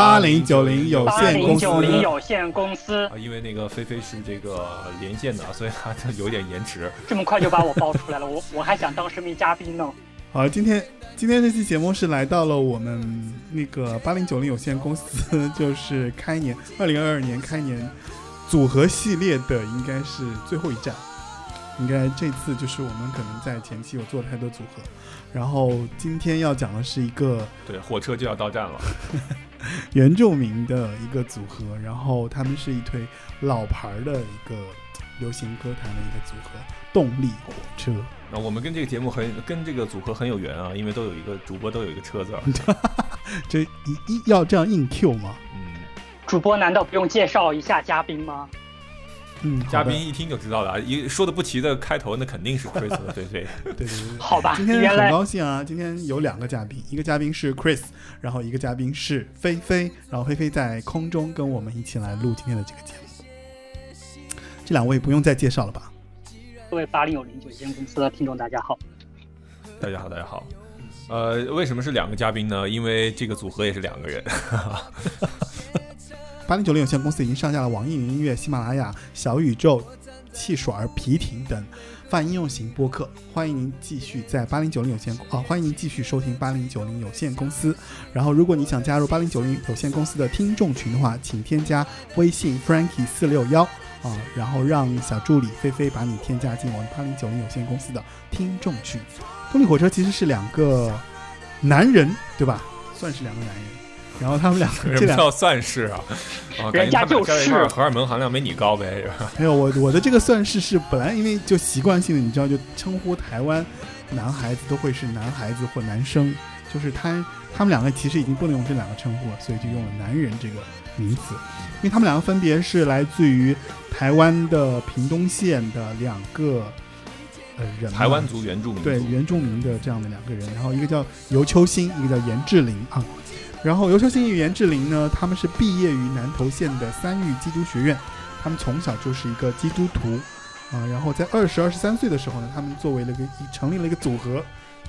八零九零有八零限公司。九零有限公司啊，因为那个菲菲是这个连线的，所以他就有点延迟。这么快就把我爆出来了，我我还想当神秘嘉宾呢。好，今天今天这期节目是来到了我们那个八零九零有限公司，就是开年二零二二年开年组合系列的，应该是最后一站。应该这次就是我们可能在前期有做太多组合，然后今天要讲的是一个对，火车就要到站了。原住民的一个组合，然后他们是一推老牌儿的一个流行歌坛的一个组合，动力火车。那我们跟这个节目很跟这个组合很有缘啊，因为都有一个主播都有一个车字儿。这一一要这样硬 Q 吗？嗯，主播难道不用介绍一下嘉宾吗？嗯，嘉宾一听就知道了啊，一说的不齐的开头那肯定是 Chris 和菲菲。对对对对。好吧，今天很高兴啊！今天有两个嘉宾，一个嘉宾是 Chris，然后一个嘉宾是菲菲，然后菲菲在空中跟我们一起来录今天的这个节目。这两位不用再介绍了吧？各位八零有零九间公司的听众，大家好。大家好，大家好。呃，为什么是两个嘉宾呢？因为这个组合也是两个人。八零九零有限公司已经上架了网易云音乐、喜马拉雅、小宇宙、汽水儿、皮艇等泛应用型播客。欢迎您继续在八零九零有限啊，欢迎您继续收听八零九零有限公司。然后，如果你想加入八零九零有限公司的听众群的话，请添加微信 Frankie 四六幺啊，然后让小助理菲菲把你添加进我们八零九零有限公司的听众群。动力火车其实是两个男人，对吧？算是两个男人。然后他们两个 这两为什么叫算是啊？啊，人家就是荷尔蒙含量没你高呗，是吧？没有我我的这个算式是本来因为就习惯性的你知道就称呼台湾男孩子都会是男孩子或男生，就是他他们两个其实已经不能用这两个称呼了，所以就用了男人这个名词，因为他们两个分别是来自于台湾的屏东县的两个呃人，台湾族原住民族对原住民的这样的两个人，然后一个叫尤秋兴，一个叫严志林啊。然后尤修新与严志玲呢，他们是毕业于南投县的三育基督学院，他们从小就是一个基督徒啊。然后在二十二十三岁的时候呢，他们作为了一个成立了一个组合，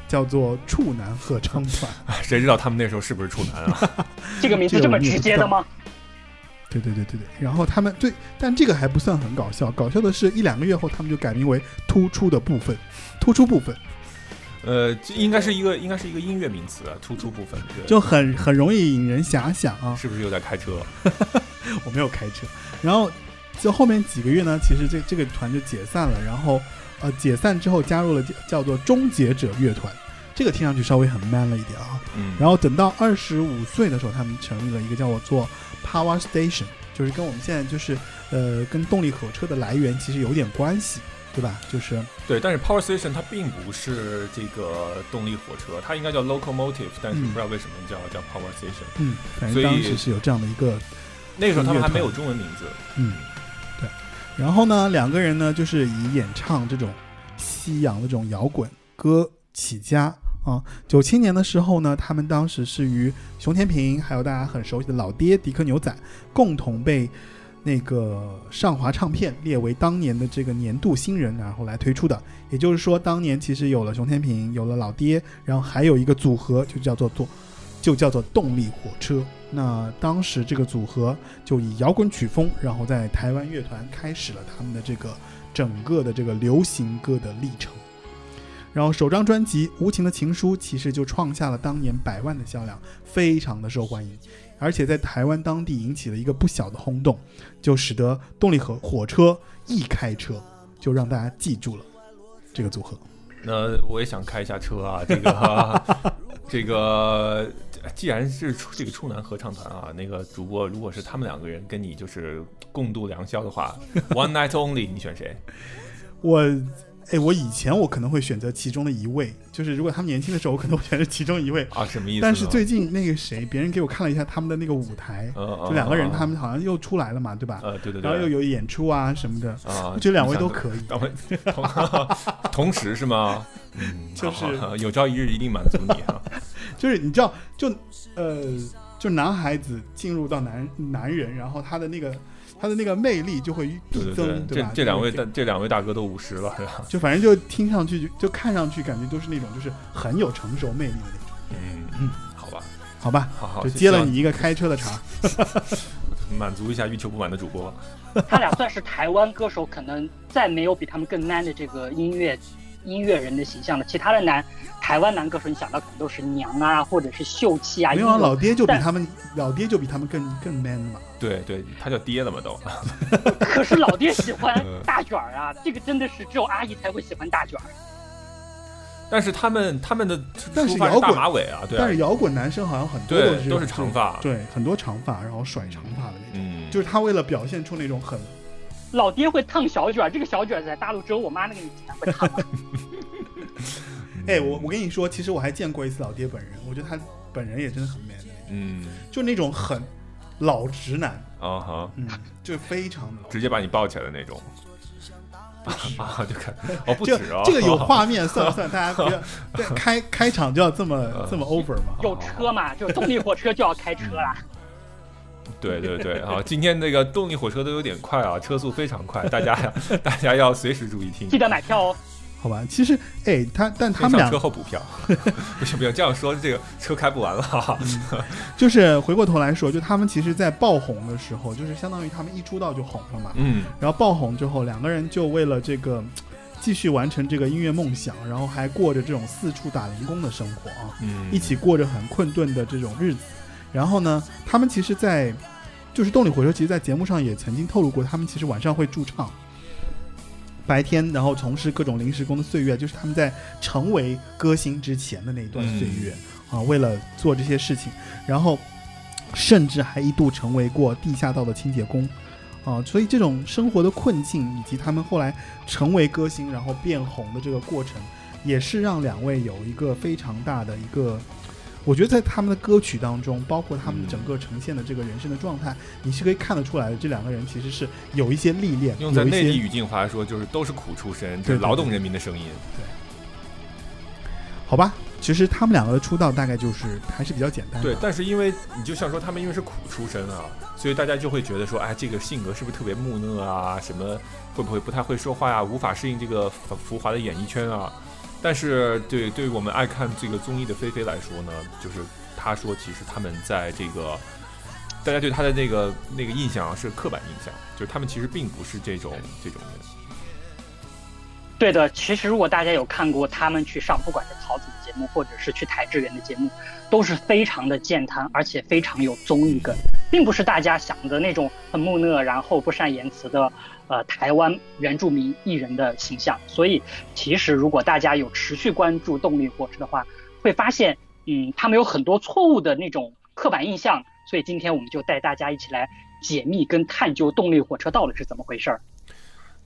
叫做处男合唱团。谁知道他们那时候是不是处男啊？这个名字这么直接的吗？对对对对对。然后他们对，但这个还不算很搞笑，搞笑的是一两个月后，他们就改名为突出的部分，突出部分。呃，这应该是一个应该是一个音乐名词啊，突出部分。对就很很容易引人遐想啊。是不是又在开车？我没有开车。然后就后面几个月呢，其实这这个团就解散了。然后呃，解散之后加入了叫叫做终结者乐团，这个听上去稍微很 man 了一点啊。嗯，然后等到二十五岁的时候，他们成立了一个叫做 Power Station，就是跟我们现在就是呃跟动力火车的来源其实有点关系，对吧？就是对，但是 Power Station 它并不是这个动力火车，它应该叫 Locomotive，但是嗯不知道为什么叫叫 Power Station。嗯，反正当时是有这样的一个那个时候他们还没有中文名字。嗯，对。然后呢，两个人呢就是以演唱这种西洋的这种摇滚歌起家啊。九七年的时候呢，他们当时是与熊天平还有大家很熟悉的老爹迪克牛仔共同被那个上华唱片列为当年的这个年度新人，然后来推出的。也就是说，当年其实有了熊天平，有了老爹，然后还有一个组合就叫做做就叫做动力火车。那当时这个组合就以摇滚曲风，然后在台湾乐团开始了他们的这个整个的这个流行歌的历程。然后首张专辑《无情的情书》其实就创下了当年百万的销量，非常的受欢迎，而且在台湾当地引起了一个不小的轰动，就使得动力火火车一开车就让大家记住了这个组合。那我也想开一下车啊，这个 这个，既然是这个处男合唱团啊，那个主播如果是他们两个人跟你就是共度良宵的话，One Night Only，你选谁？我，哎，我以前我可能会选择其中的一位，就是如果他们年轻的时候，我可能会选择其中一位。啊，什么意思？但是最近那个谁，别人给我看了一下他们的那个舞台，就两个人嗯他们好像又出来了嘛，对吧？呃，对对对，然后又有演出啊什么的，啊，我觉得两位都可以。同 同时是吗？嗯，就是有朝一日一定满足你啊。就是你知道，就呃，就男孩子进入到男男人，然后他的那个他的那个魅力就会对对递增，吧？这这两位大这两位大哥都五十了，是吧？就反正就听上去就就看上去感觉都是那种就是很有成熟魅力的那种，嗯嗯，好吧，好吧？好好就接了你一个开车的茬。满足一下欲求不满的主播。他俩算是台湾歌手，可能再没有比他们更 man 的这个音乐音乐人的形象了。其他的男台湾男歌手，你想到可能都是娘啊，或者是秀气啊。没有啊，老爹就比他们老爹就比他们更更 man 嘛。对对，他叫爹了嘛都。可是老爹喜欢 嗯大卷儿啊，这个真的是只有阿姨才会喜欢大卷儿。但是他们他们的但是摇滚马尾啊，对啊但是摇滚男生好像很多对都是是长发对，很多长发，然后甩长发的那种。嗯，就是他为了表现出那种很老爹会烫小卷儿，这个小卷儿在大陆只有我妈那个年纪才会烫啊。哎，我我跟你说，其实我还见过一次老爹本人，我觉得他本人也真的很 man 的那种，嗯就那种很老直男，啊哈，嗯，就非常的。直接把你抱起来的那种。啊，就看哦，不这止哦，这个有画面算不算？大家不要 对开开场就要这么嗯这么 over 嘛？有车嘛，就动力火车就要开车啦。对对对啊！今天那个动力火车都有点快啊，车速非常快，大家，大家要随时注意听。记得买票哦。好吧，其实哎，他但他们俩车后补票，不行不行，这样说这个车开不完了哈。就是回过头来说，就他们其实，在爆红的时候，就是相当于他们一出道就红了嘛。嗯然后爆红之后，两个人就为了这个继续完成这个音乐梦想，然后还过着这种四处打零工的生活啊，嗯，一起过着很困顿的这种日子。然后呢，他们其实在，就是动力火车，其实，在节目上也曾经透露过，他们其实晚上会驻唱，白天然后从事各种临时工的岁月，就是他们在成为歌星之前的那一段岁月、啊，为了做这些事情，然后甚至还一度成为过地下道的清洁工。啊，所以这种生活的困境，以及他们后来成为歌星，然后变红的这个过程，也是让两位有一个非常大的一个，我觉得在他们的歌曲当中，包括他们整个呈现的这个人生的状态，你是可以看得出来的。这两个人其实是有一些历练，用在内地语境话来说，就是都是苦出身，这对对是劳动人民的声音。对好吧。其实他们两个的出道大概就是还是比较简单的。对，但是因为你就像说他们因为是苦出身啊，所以大家就会觉得说，哎，这个性格是不是特别木讷啊？什么会不会不太会说话呀、无法适应这个浮浮华的演艺圈啊？但是对对于我们爱看这个综艺的菲菲来说呢，就是她说，其实他们在这个大家对她的那个那个印象啊是刻板印象，就是他们其实并不是这种这种人。对的，其实如果大家有看过他们去上，不管是桃子的节目，或者是去台志远的节目，都是非常的健谈，而且非常有综艺感，并不是大家想的那种很木讷，然后不善言辞的，呃，台湾原住民艺人的形象。所以，其实如果大家有持续关注动力火车的话，会发现，嗯，他们有很多错误的那种刻板印象。所以今天我们就带大家一起来解密跟探究动力火车到底是怎么回事儿。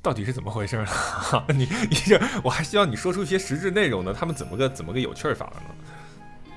到底是怎么回事呢？你你这我还希望你说出一些实质内容呢。他们怎么个怎么个有趣儿法了呢？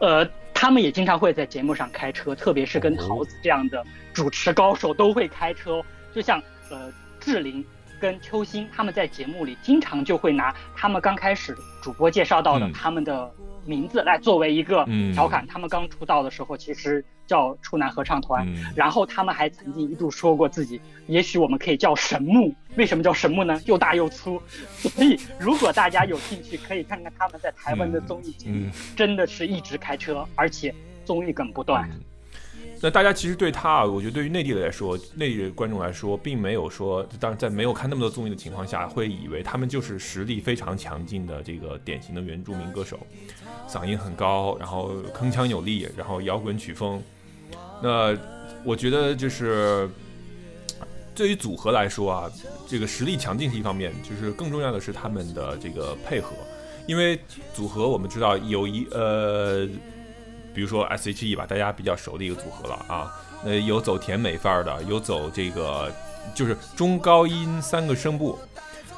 呃，他们也经常会在节目上开车，特别是跟桃子这样的主持高手都会开车哦。就像呃志玲跟邱欣，他们在节目里经常就会拿他们刚开始主播介绍到的嗯他们的名字来作为一个嗯调侃。他们刚出道的时候其实叫处男合唱团，嗯然后他们还曾经一度说过自己，也许我们可以叫神木。为什么叫神木呢？又大又粗。所以如果大家有兴趣，可以看看他们在台湾的综艺节目，嗯真的是一直开车，而且综艺梗不断。那大家其实对他啊，我觉得对于内地的来说，内地的观众来说，并没有说，当然在没有看那么多综艺的情况下，会以为他们就是实力非常强劲的这个典型的原住民歌手，嗓音很高，然后铿锵有力，然后摇滚曲风。那我觉得就是对于组合来说啊，这个实力强劲是一方面，就是更重要的是他们的这个配合，因为组合我们知道有一呃。比如说 S.H.E 吧，大家比较熟的一个组合了啊。呃有走甜美范儿的，有走这个就是中高音三个声部。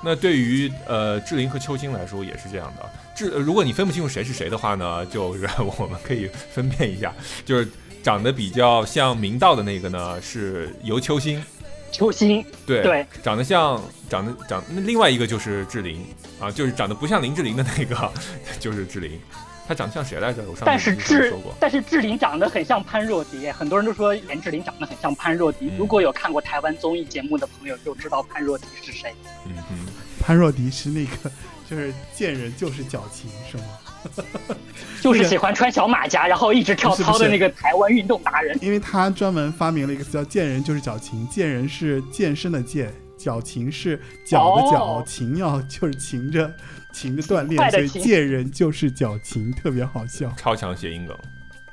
那对于呃志玲和秋兴来说也是这样的。志，如果你分不清楚谁是谁的话呢，就是我们可以分辨一下，就是长得比较像明道的那个呢是由秋兴，秋兴对对，长得像长得长那另外一个就是志玲啊，就是长得不像林志玲的那个就是志玲。他长得像谁来着？我上但是志说过，但是志玲长得很像潘若迪，很多人都说严志玲长得很像潘若迪。嗯如果有看过台湾综艺节目的朋友，就知道潘若迪是谁。嗯哼，潘若迪是那个，就是见人就是矫情，是吗？就是喜欢穿小马甲，然后一直跳操的那个台湾运动达人。因为他专门发明了一个词叫“见人就是矫情”，见人是健身的健，矫情是脚的脚，哦勤要就是情着勤着锻炼，所以快的勤见人就是矫情，特别好笑。超强谐音梗。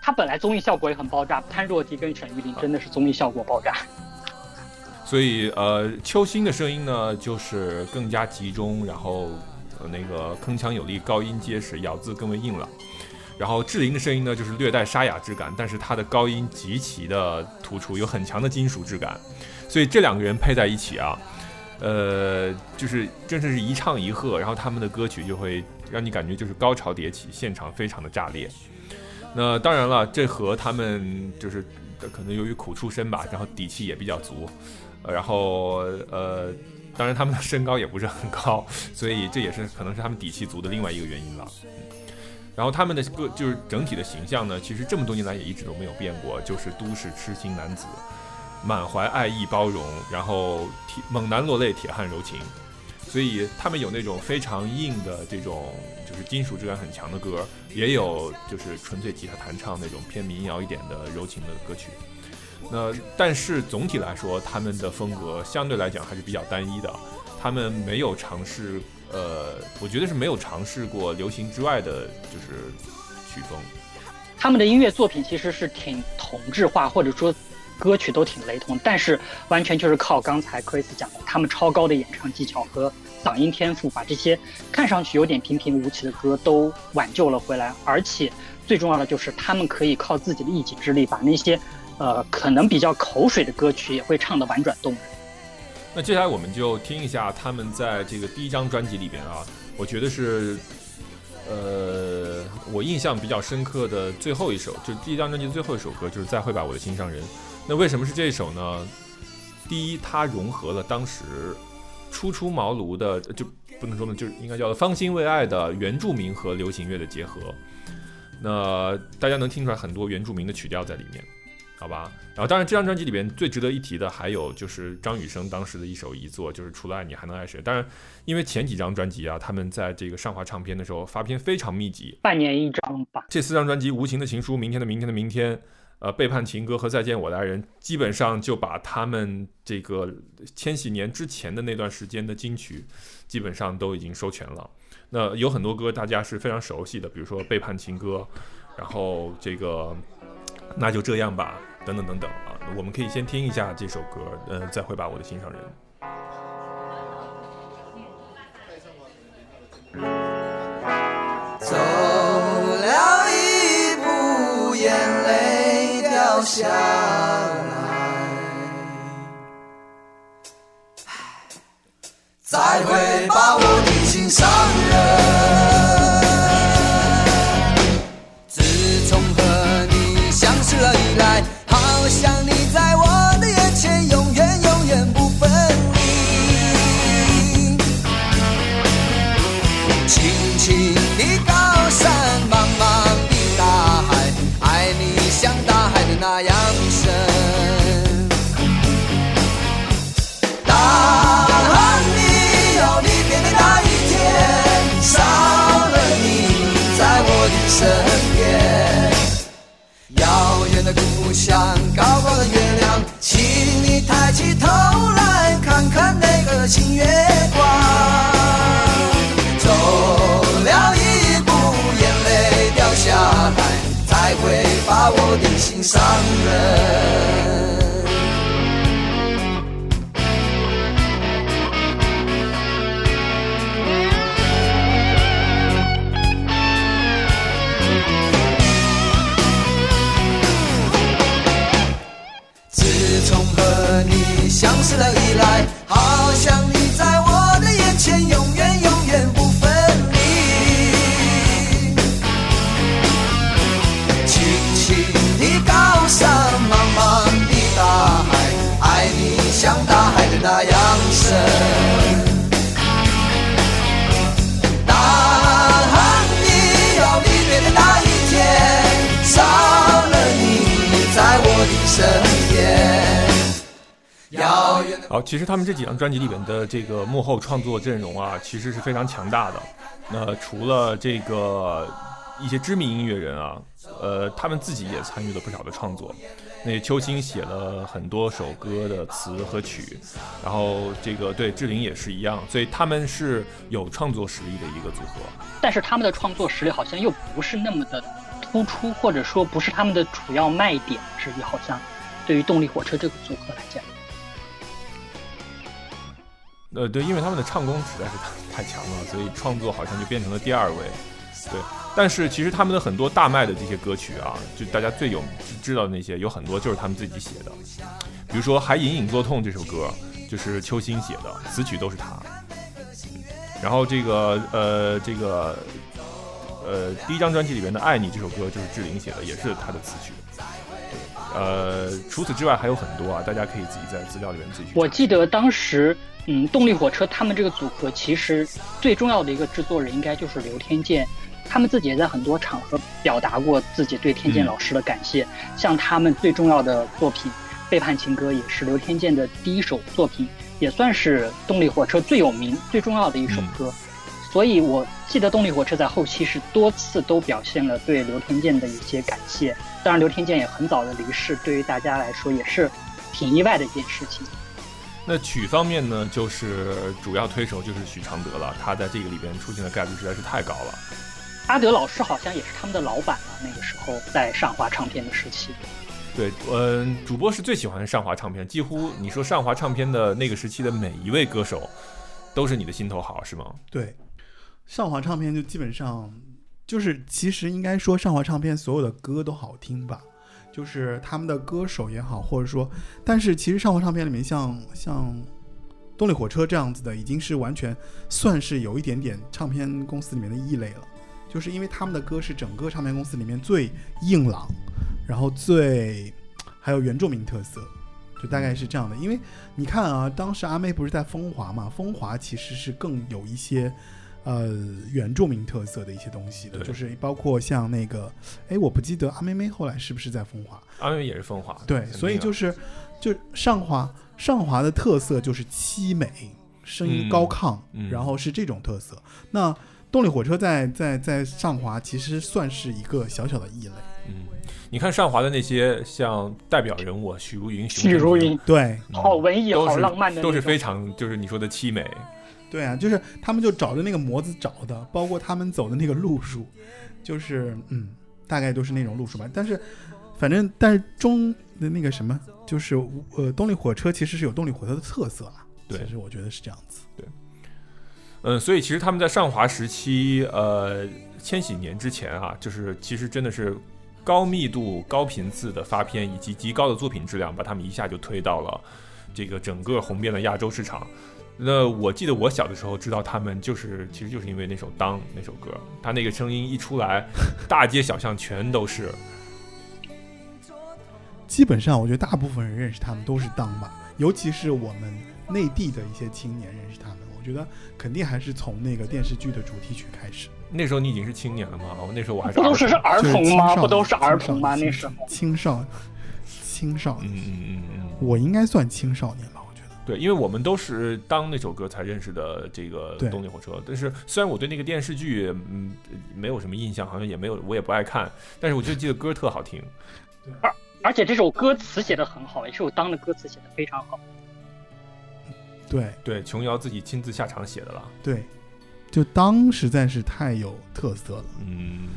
他本来综艺效果也很爆炸，潘若迪跟沈玉琳真的是综艺效果爆炸。所以呃，秋心的声音呢，就是更加集中，然后呃那个铿锵有力，高音结实，咬字更为硬朗。然后志玲的声音呢，就是略带沙哑质感，但是她的高音极其的突出，有很强的金属质感。所以这两个人配在一起啊，呃，就是真的是一唱一和，然后他们的歌曲就会让你感觉就是高潮迭起，现场非常的炸裂。那当然了，这和他们就是可能由于苦出身吧，然后底气也比较足，然后呃，当然他们的身高也不是很高，所以这也是可能是他们底气足的另外一个原因了。然后他们的个就是整体的形象呢，其实这么多年来也一直都没有变过，就是都市痴心男子，满怀爱意包容，然后铁猛男落泪，铁汉柔情。所以他们有那种非常硬的这种就是金属质感很强的歌，也有就是纯粹吉他弹唱那种偏民谣一点的柔情的歌曲。那但是总体来说，他们的风格相对来讲还是比较单一的，他们没有尝试，呃，我觉得是没有尝试过流行之外的，就是曲风。他们的音乐作品其实是挺同质化，或者说歌曲都挺雷同，但是完全就是靠刚才 Chris 讲的，他们超高的演唱技巧和嗓音天赋，把这些看上去有点平平无奇的歌都挽救了回来。而且最重要的就是，他们可以靠自己的一己之力，把那些呃可能比较口水的歌曲也会唱得婉转动人。那接下来我们就听一下他们在这个第一张专辑里边啊，我觉得是，呃，我印象比较深刻的最后一首，就是第一张专辑的最后一首歌，就是《再会吧，我的心上人》。那为什么是这一首呢？第一，它融合了当时初出茅庐的，就不能说呢，就是应该叫做方兴未艾的原住民和流行乐的结合。那大家能听出来很多原住民的曲调在里面。好吧，然后当然这张专辑里边最值得一提的还有就是张雨生当时的一首遗作，就是除了爱你还能爱谁。当然，因为前几张专辑啊，他们在这个上华唱片的时候发片非常密集，半年一张吧。这四张专辑《无情的情书》、《明天的明天的明天》、呃，《背叛情歌》和《再见我的爱人》，基本上就把他们这个千禧年之前的那段时间的金曲，基本上都已经收全了。那有很多歌大家是非常熟悉的，比如说《背叛情歌》，然后这个。那就这样吧，等等等等啊，我们可以先听一下这首歌，呃，再会吧，我的心上人。掉下来。再会吧，我的心上人。像高高的月亮，请你抬起头来看看那个新月光。走了一步，眼泪掉下来，才会把我的心伤人。身边。遥远的好，其实他们这几张专辑里面的这个幕后创作阵容啊，其实是非常强大的。那除了这个一些知名音乐人啊，呃，他们自己也参与了不少的创作。那秋星写了很多首歌的词和曲，然后这个对志玲也是一样，所以他们是有创作实力的一个组合。但是他们的创作实力好像又不是那么的突出，或者说不是他们的主要卖点之一。好像对于动力火车这个组合来讲，呃，对，因为他们的唱功实在是太太强了，所以创作好像就变成了第二位。对，但是其实他们的很多大卖的这些歌曲啊，就大家最有知道的那些，有很多就是他们自己写的。比如说《还隐隐作痛》这首歌，就是秋心写的，词曲都是他。然后这个呃这个呃第一张专辑里面的《爱你》这首歌就是志玲写的，也是他的词曲。对，呃，除此之外还有很多啊，大家可以自己在资料里面自己去。我记得当时，嗯，动力火车他们这个组合其实最重要的一个制作人应该就是刘天健，他们自己也在很多场合表达过自己对天健老师的感谢。像他们最重要的作品《背叛情歌》也是刘天健的第一首作品，也算是动力火车最有名、最重要的一首歌。所以我记得动力火车在后期是多次都表现了对刘天健的一些感谢。当然，刘天健也很早的离世，对于大家来说也是挺意外的一件事情。那曲方面呢，就是主要推手就是许常德了，他在这个里边出现的概率实在是太高了。阿德老师好像也是他们的老板了，那个时候在上华唱片的时期。对，嗯，主播是最喜欢上华唱片，几乎你说上华唱片的那个时期的每一位歌手，都是你的心头好，是吗？对，上华唱片就基本上就是，其实应该说上华唱片所有的歌都好听吧，就是他们的歌手也好，或者说，但是其实上华唱片里面像像动力火车这样子的，已经是完全算是有一点点唱片公司里面的异类了，就是因为他们的歌是整个唱片公司里面最硬朗，然后最还有原住民特色。就大概是这样的，因为你看啊，当时阿妹不是在风华嘛？风华其实是更有一些，呃，原住民特色的一些东西的，就是包括像那个，哎，我不记得阿妹妹后来是不是在风华？阿妹妹也是风华，对，所以啊就是就上华上华的特色就是凄美，声音嗯高亢，嗯然后是这种特色。那动力火车在在在上华其实算是一个小小的异类，嗯，你看上华的那些像代表人物，许茹芸、许茹芸，对。嗯好文艺、好浪漫的，都是非常就是你说的凄美。对啊，就是他们就找着那个模子找的，包括他们走的那个路数，就是嗯，大概都是那种路数吧。但是反正但是中的那个什么，就是呃，动力火车其实是有动力火车的特色啦。对其实我觉得是这样子。对嗯，所以其实他们在上华时期，呃，千禧年之前啊，就是其实真的是高密度、高频次的发片以及极高的作品质量，把他们一下就推到了这个整个红遍了亚洲市场。那我记得我小的时候知道他们，就是其实就是因为那首《当》那首歌，他那个声音一出来，大街小巷全都是。基本上我觉得大部分人认识他们都是当吧，尤其是我们内地的一些青年认识他们，我觉得肯定还是从那个电视剧的主题曲开始。那时候你已经是青年了吗？我那时候我还是不都是是儿儿童吗？不都是儿童吗？那时候青少青少。年，嗯嗯嗯嗯。我应该算青少年。对，因为我们都是当那首歌才认识的这个动力火车。但是虽然我对那个电视剧嗯没有什么印象，好像也没有我也不爱看，但是我就记得歌特好听。而而且这首歌词写的很好，也是我当的歌词写的非常好。对对，琼瑶自己亲自下场写的了。对，就当实在是太有特色了。嗯，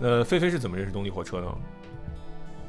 呃，菲菲是怎么认识动力火车呢？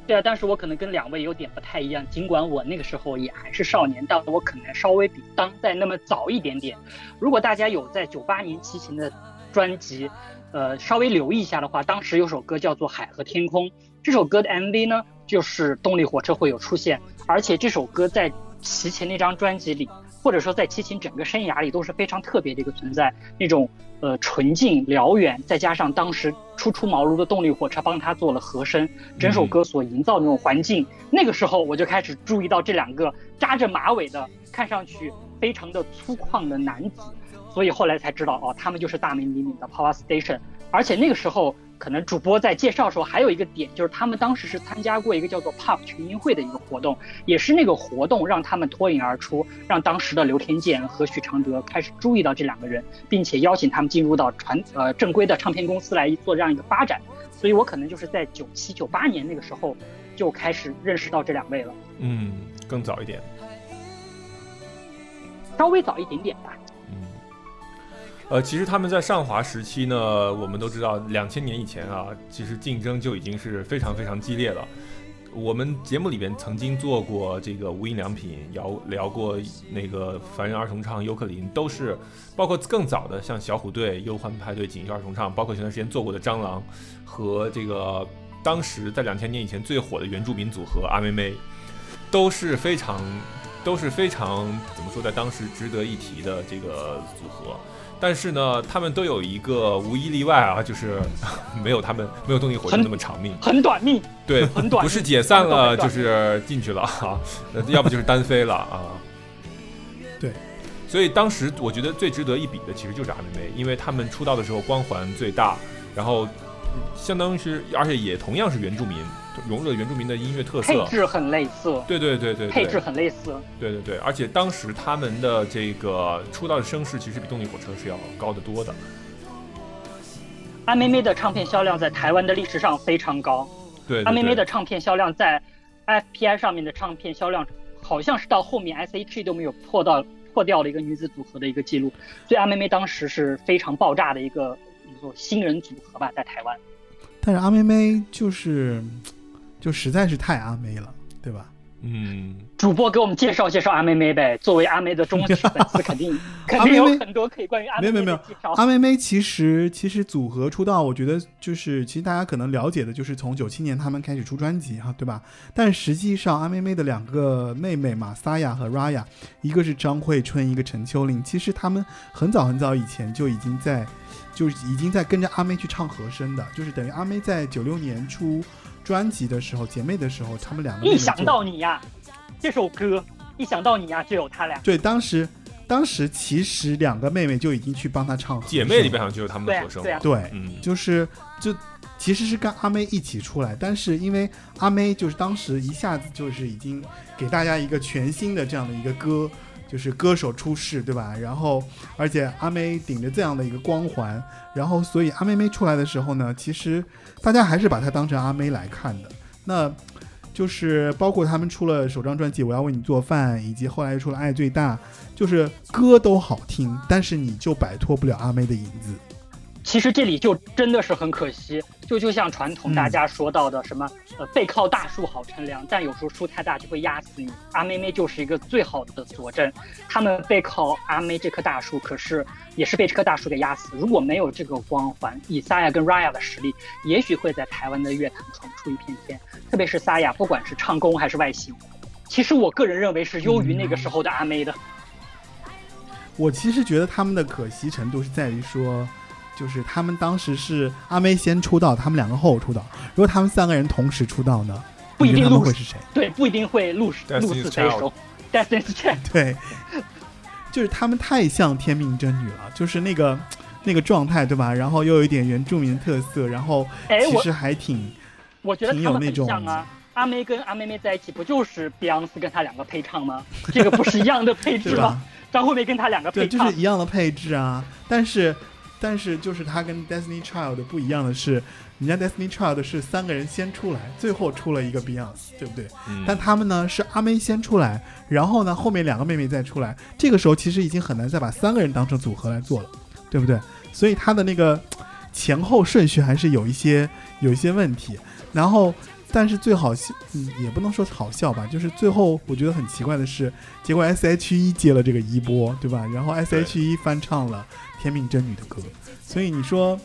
对啊，但是我可能跟两位有点不太一样。尽管我那个时候也还是少年，但我可能稍微比当代那么早一点点。如果大家有在九八年齐秦的专辑，呃，稍微留意一下的话，当时有首歌叫做《海和天空》，这首歌的 MV 呢，就是动力火车会有出现，而且这首歌在齐秦那张专辑里。或者说，在齐秦整个生涯里都是非常特别的一个存在，那种呃纯净辽远，再加上当时初出茅庐的动力火车帮他做了和声，整首歌所营造的那种环境，那个时候我就开始注意到这两个扎着马尾的，看上去非常的粗犷的男子，所以后来才知道哦，他们就是大名鼎鼎的 Power Station，而且那个时候。可能主播在介绍的时候还有一个点，就是他们当时是参加过一个叫做 Pop 群英会的一个活动，也是那个活动让他们脱颖而出，让当时的刘天健和许常德开始注意到这两个人，并且邀请他们进入到传呃正规的唱片公司来做这样一个发展。所以我可能就是在九七九八年那个时候就开始认识到这两位了。嗯，更早一点，稍微早一点点吧。呃，其实他们在上华时期呢，我们都知道，两千年以前啊，其实竞争就已经是非常非常激烈了。我们节目里边曾经做过这个无印良品，聊聊过那个凡人儿童唱尤克林，都是包括更早的像小虎队、忧欢派对、锦绣儿童唱，包括前段时间做过的蟑螂和这个当时在两千年以前最火的原住民组合阿妹妹，都是非常都是非常怎么说，在当时值得一提的这个组合。但是呢，他们都有一个无一例外啊，就是没有他们没有动力火车那么长命，很短命。对，很短，不是解散了就是进去了啊，要不就是单飞了啊。对，所以当时我觉得最值得一比的其实就是阿妹妹，因为他们出道的时候光环最大，然后相当于是，而且也同样是原住民。融入了原住民的音乐特色，配置很类似。对对对对，配置很类似。对对对，而且当时他们的这个出道的声势，其实比动力火车是要高得多的。阿妹妹的唱片销量在台湾的历史上非常高。对，阿妹妹的唱片销量在 FPI 上面的唱片销量，好像是到后面 S.H.E 都没有破到破掉了一个女子组合的一个记录。所以阿妹妹当时是非常爆炸的一个，一个新人组合吧，在台湾。但是阿妹妹就是。就实在是太阿妹了，对吧？嗯，主播给我们介绍介绍阿妹妹呗。作为阿妹的忠实粉丝，肯 定肯定有很多可以关于阿妹妹的介绍。阿妹妹其实其实组合出道，我觉得就是其实大家可能了解的就是从九七年他们开始出专辑哈，对吧？但实际上阿妹妹的两个妹妹嘛，萨雅和 Raya，一个是张惠春，一个陈秋玲，其实他们很早很早以前就已经在，就是已经在跟着阿妹去唱和声的，就是等于阿妹在九六年出。专辑的时候，姐妹的时候，他们两个一想到你呀，这首歌一想到你呀，就有他俩。对，当时，当时其实两个妹妹就已经去帮她唱。姐妹里边好像就有他们的和声。对对嗯，就是就其实是跟阿妹一起出来，但是因为阿妹就是当时一下子就是已经给大家一个全新的这样的一个歌。就是歌手出世，对吧？然后，而且阿妹顶着这样的一个光环，然后，所以阿妹妹出来的时候呢，其实大家还是把她当成阿妹来看的。那，就是包括他们出了首张专辑《我要为你做饭》，以及后来又出了《爱最大》，就是歌都好听，但是你就摆脱不了阿妹的影子。其实这里就真的是很可惜，就就像传统大家说到的什么，呃，背靠大树好乘凉，但有时候树太大就会压死你。阿妹妹就是一个最好的佐证，他们背靠阿妹这棵大树，可是也是被这棵大树给压死。如果没有这个光环，以萨亚跟 Raya 的实力，也许会在台湾的乐坛闯出一片天。特别是萨亚，不管是唱功还是外形，其实我个人认为是优于那个时候的阿妹的。我其实觉得他们的可惜程度是在于说。就是他们当时是阿妹先出道，他们两个后出道。如果他们三个人同时出道呢？不一定会是谁？对，不一定会录录死谁手。Destiny's Child。对，就是他们太像天命真女了，就是那个那个状态，对吧？然后又有一点原住民特色，然后其实还挺，我觉得他们很像啊。阿妹跟阿妹妹在一起，不就是 Beyonce 跟他两个配唱吗？这个不是一样的配 置吗？张惠妹跟他两个配唱，就是一样的配置啊，但是。但是就是他跟 Destiny Child 不一样的是，人家 Destiny Child 是三个人先出来，最后出了一个 Beyonce，对不对？但他们呢是阿妹先出来，然后呢后面两个妹妹再出来，这个时候其实已经很难再把三个人当成组合来做了，对不对？所以他的那个前后顺序还是有一些 有一些问题。然后，但是最好笑，嗯，也不能说好笑吧，就是最后我觉得很奇怪的是，结果 S.H.E 接了这个衣钵，对吧？然后 S.H.E 翻唱了天命真女的歌，所以你说，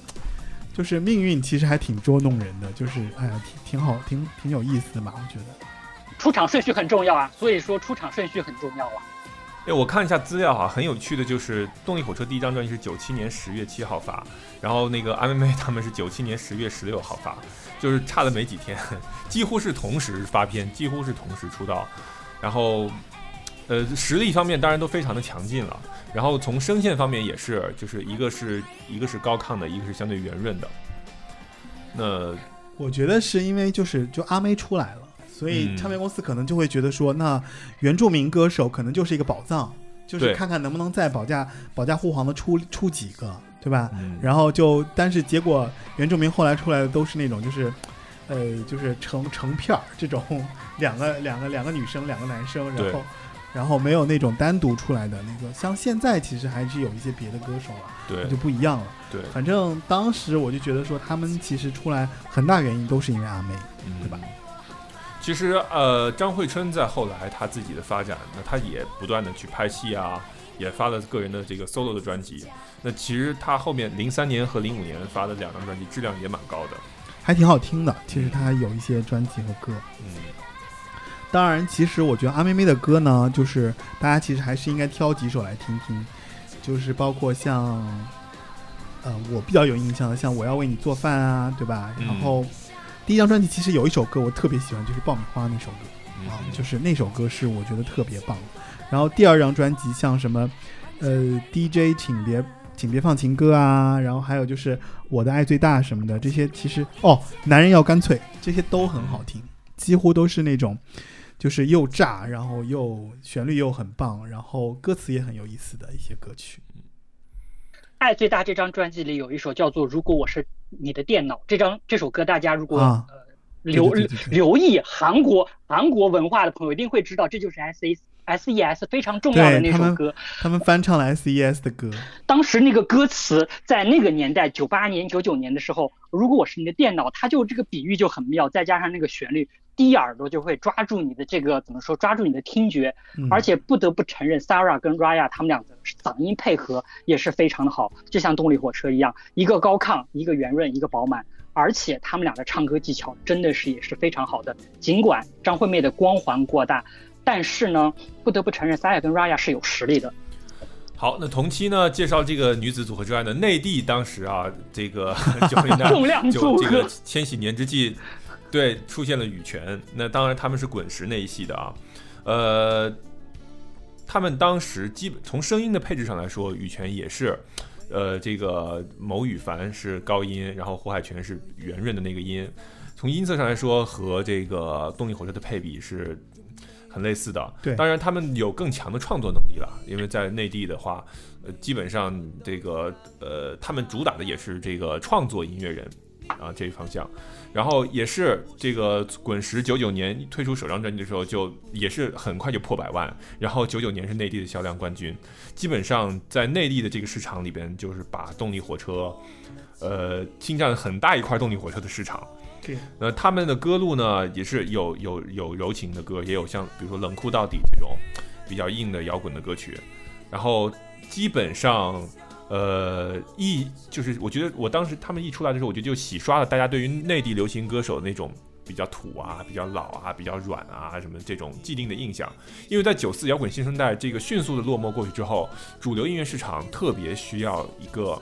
就是命运其实还挺捉弄人的，就是哎呀，挺挺好，挺挺有意思的嘛？我觉得出场顺序很重要啊，所以说出场顺序很重要啊。哎，我看一下资料哈，很有趣的就是动力火车第一张专辑是九七年十月七号发，然后那个阿妹妹他们是九七年十月十六号发，就是差了没几天，几乎是同时发片，几乎是同时出道，然后，呃，实力方面当然都非常的强劲了，然后从声线方面也是，就是一个是一个是高亢的，一个是相对圆润的。那我觉得是因为就是就阿妹出来了。所以唱片公司可能就会觉得说，那原住民歌手可能就是一个宝藏，就是看看能不能再保驾保驾护航的出出几个，对吧？然后就，但是结果原住民后来出来的都是那种就是，呃，就是成成片儿这种两个两个两个女生两个男生，然后然后没有那种单独出来的那个，像现在其实还是有一些别的歌手了，对，就不一样了。对，反正当时我就觉得说，他们其实出来很大原因都是因为阿妹，对吧？其实，呃，张惠春在后来他自己的发展，那他也不断的去拍戏啊，也发了个人的这个 solo 的专辑。那其实他后面零三年和零五年发的两张专辑质量也蛮高的，还挺好听的。其实他有一些专辑和歌，嗯。当然，其实我觉得阿妹妹的歌呢，就是大家其实还是应该挑几首来听听，就是包括像，呃，我比较有印象的，像我要为你做饭啊，对吧？然后。第一张专辑其实有一首歌我特别喜欢，就是爆米花那首歌啊，就是那首歌是我觉得特别棒。然后第二张专辑像什么，呃，DJ 请别请别放情歌啊，然后还有就是我的爱最大什么的，这些其实哦，男人要干脆，这些都很好听，几乎都是那种就是又炸，然后又旋律又很棒，然后歌词也很有意思的一些歌曲。爱最大这张专辑里有一首叫做《如果我是你的电脑》，这张这首歌大家如果呃留留意韩国韩国文化的朋友一定会知道，这就是 S E S E S 非常重要的那首歌。他们翻唱了 S E S 的歌。当时那个歌词在那个年代，九八年、九九年的时候，如果我是你的电脑，它就这个比喻就很妙，再加上那个旋律。第一耳朵就会抓住你的这个怎么说？抓住你的听觉，而且不得不承认，Sarah 跟 Raya 他们俩的嗓音配合也是非常的好，就像动力火车一样，一个高亢，一个圆润，一个饱满，而且他们俩的唱歌技巧真的是也是非常好的。尽管张惠妹的光环过大，但是呢，不得不承认，Sarah 跟 Raya 是有实力的。好，那同期呢，介绍这个女子组合之外呢，内地当时啊，这个 就重量组合，千禧年之际。对，出现了羽泉，那当然他们是滚石那一系的啊，呃，他们当时基本从声音的配置上来说，羽泉也是，呃，这个某羽凡是高音，然后胡海泉是圆润的那个音，从音色上来说和这个动力火车的配比是很类似的。对，当然他们有更强的创作能力了，因为在内地的话，呃，基本上这个呃，他们主打的也是这个创作音乐人啊这一方向。然后也是这个滚石九九年推出首张专辑的时候，就也是很快就破百万。然后九九年是内地的销量冠军，基本上在内地的这个市场里边，就是把动力火车，呃，侵占了很大一块动力火车的市场。对，那他们的歌路呢，也是有有有柔情的歌，也有像比如说冷酷到底这种比较硬的摇滚的歌曲。然后基本上。呃，一就是我觉得我当时他们一出来的时候，我觉得就洗刷了大家对于内地流行歌手那种比较土啊、比较老啊、比较软啊什么这种既定的印象。因为在九四摇滚新生代这个迅速的落寞过去之后，主流音乐市场特别需要一个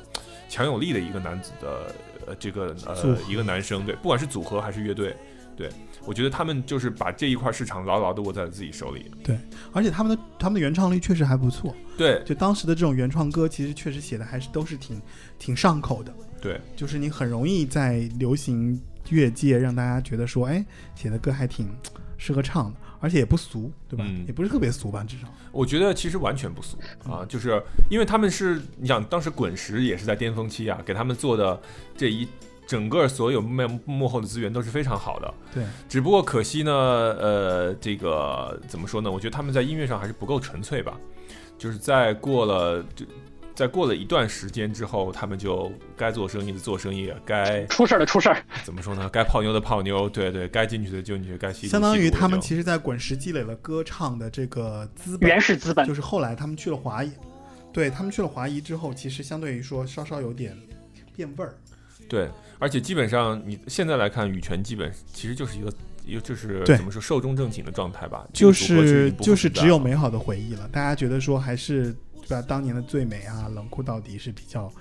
强有力的一个男子的呃这个呃一个男生，对，不管是组合还是乐队，对。我觉得他们就是把这一块市场牢牢的握在了自己手里。对，而且他们的他们的原创力确实还不错。对，就当时的这种原创歌，其实确实写的还是都是挺挺上口的。对，就是你很容易在流行乐界让大家觉得说，哎，写的歌还挺适合唱的，而且也不俗，对吧？也不是特别俗吧，至少。我觉得其实完全不俗啊，就是因为他们是你想当时滚石也是在巅峰期啊，给他们做的这一。整个所有幕幕后的资源都是非常好的，对。只不过可惜呢，呃，这个怎么说呢？我觉得他们在音乐上还是不够纯粹吧。就是在过了就在过了一段时间之后，他们就该做生意的做生意，该出事儿的出事儿。怎么说呢？该泡妞的泡妞，对对，该进去的就进去，该吸相当于他们其实，在滚石积累了歌唱的这个资本，原始资本就是后来他们去了华谊，对他们去了华谊之后，其实相对于说稍稍有点变味儿。对，而且基本上你现在来看，羽泉基本其实就是一个，一个就是怎么说寿终正寝的状态吧，就是就是只有美好的回忆了。大家觉得说还是对吧？当年的最美啊，冷酷到底是比较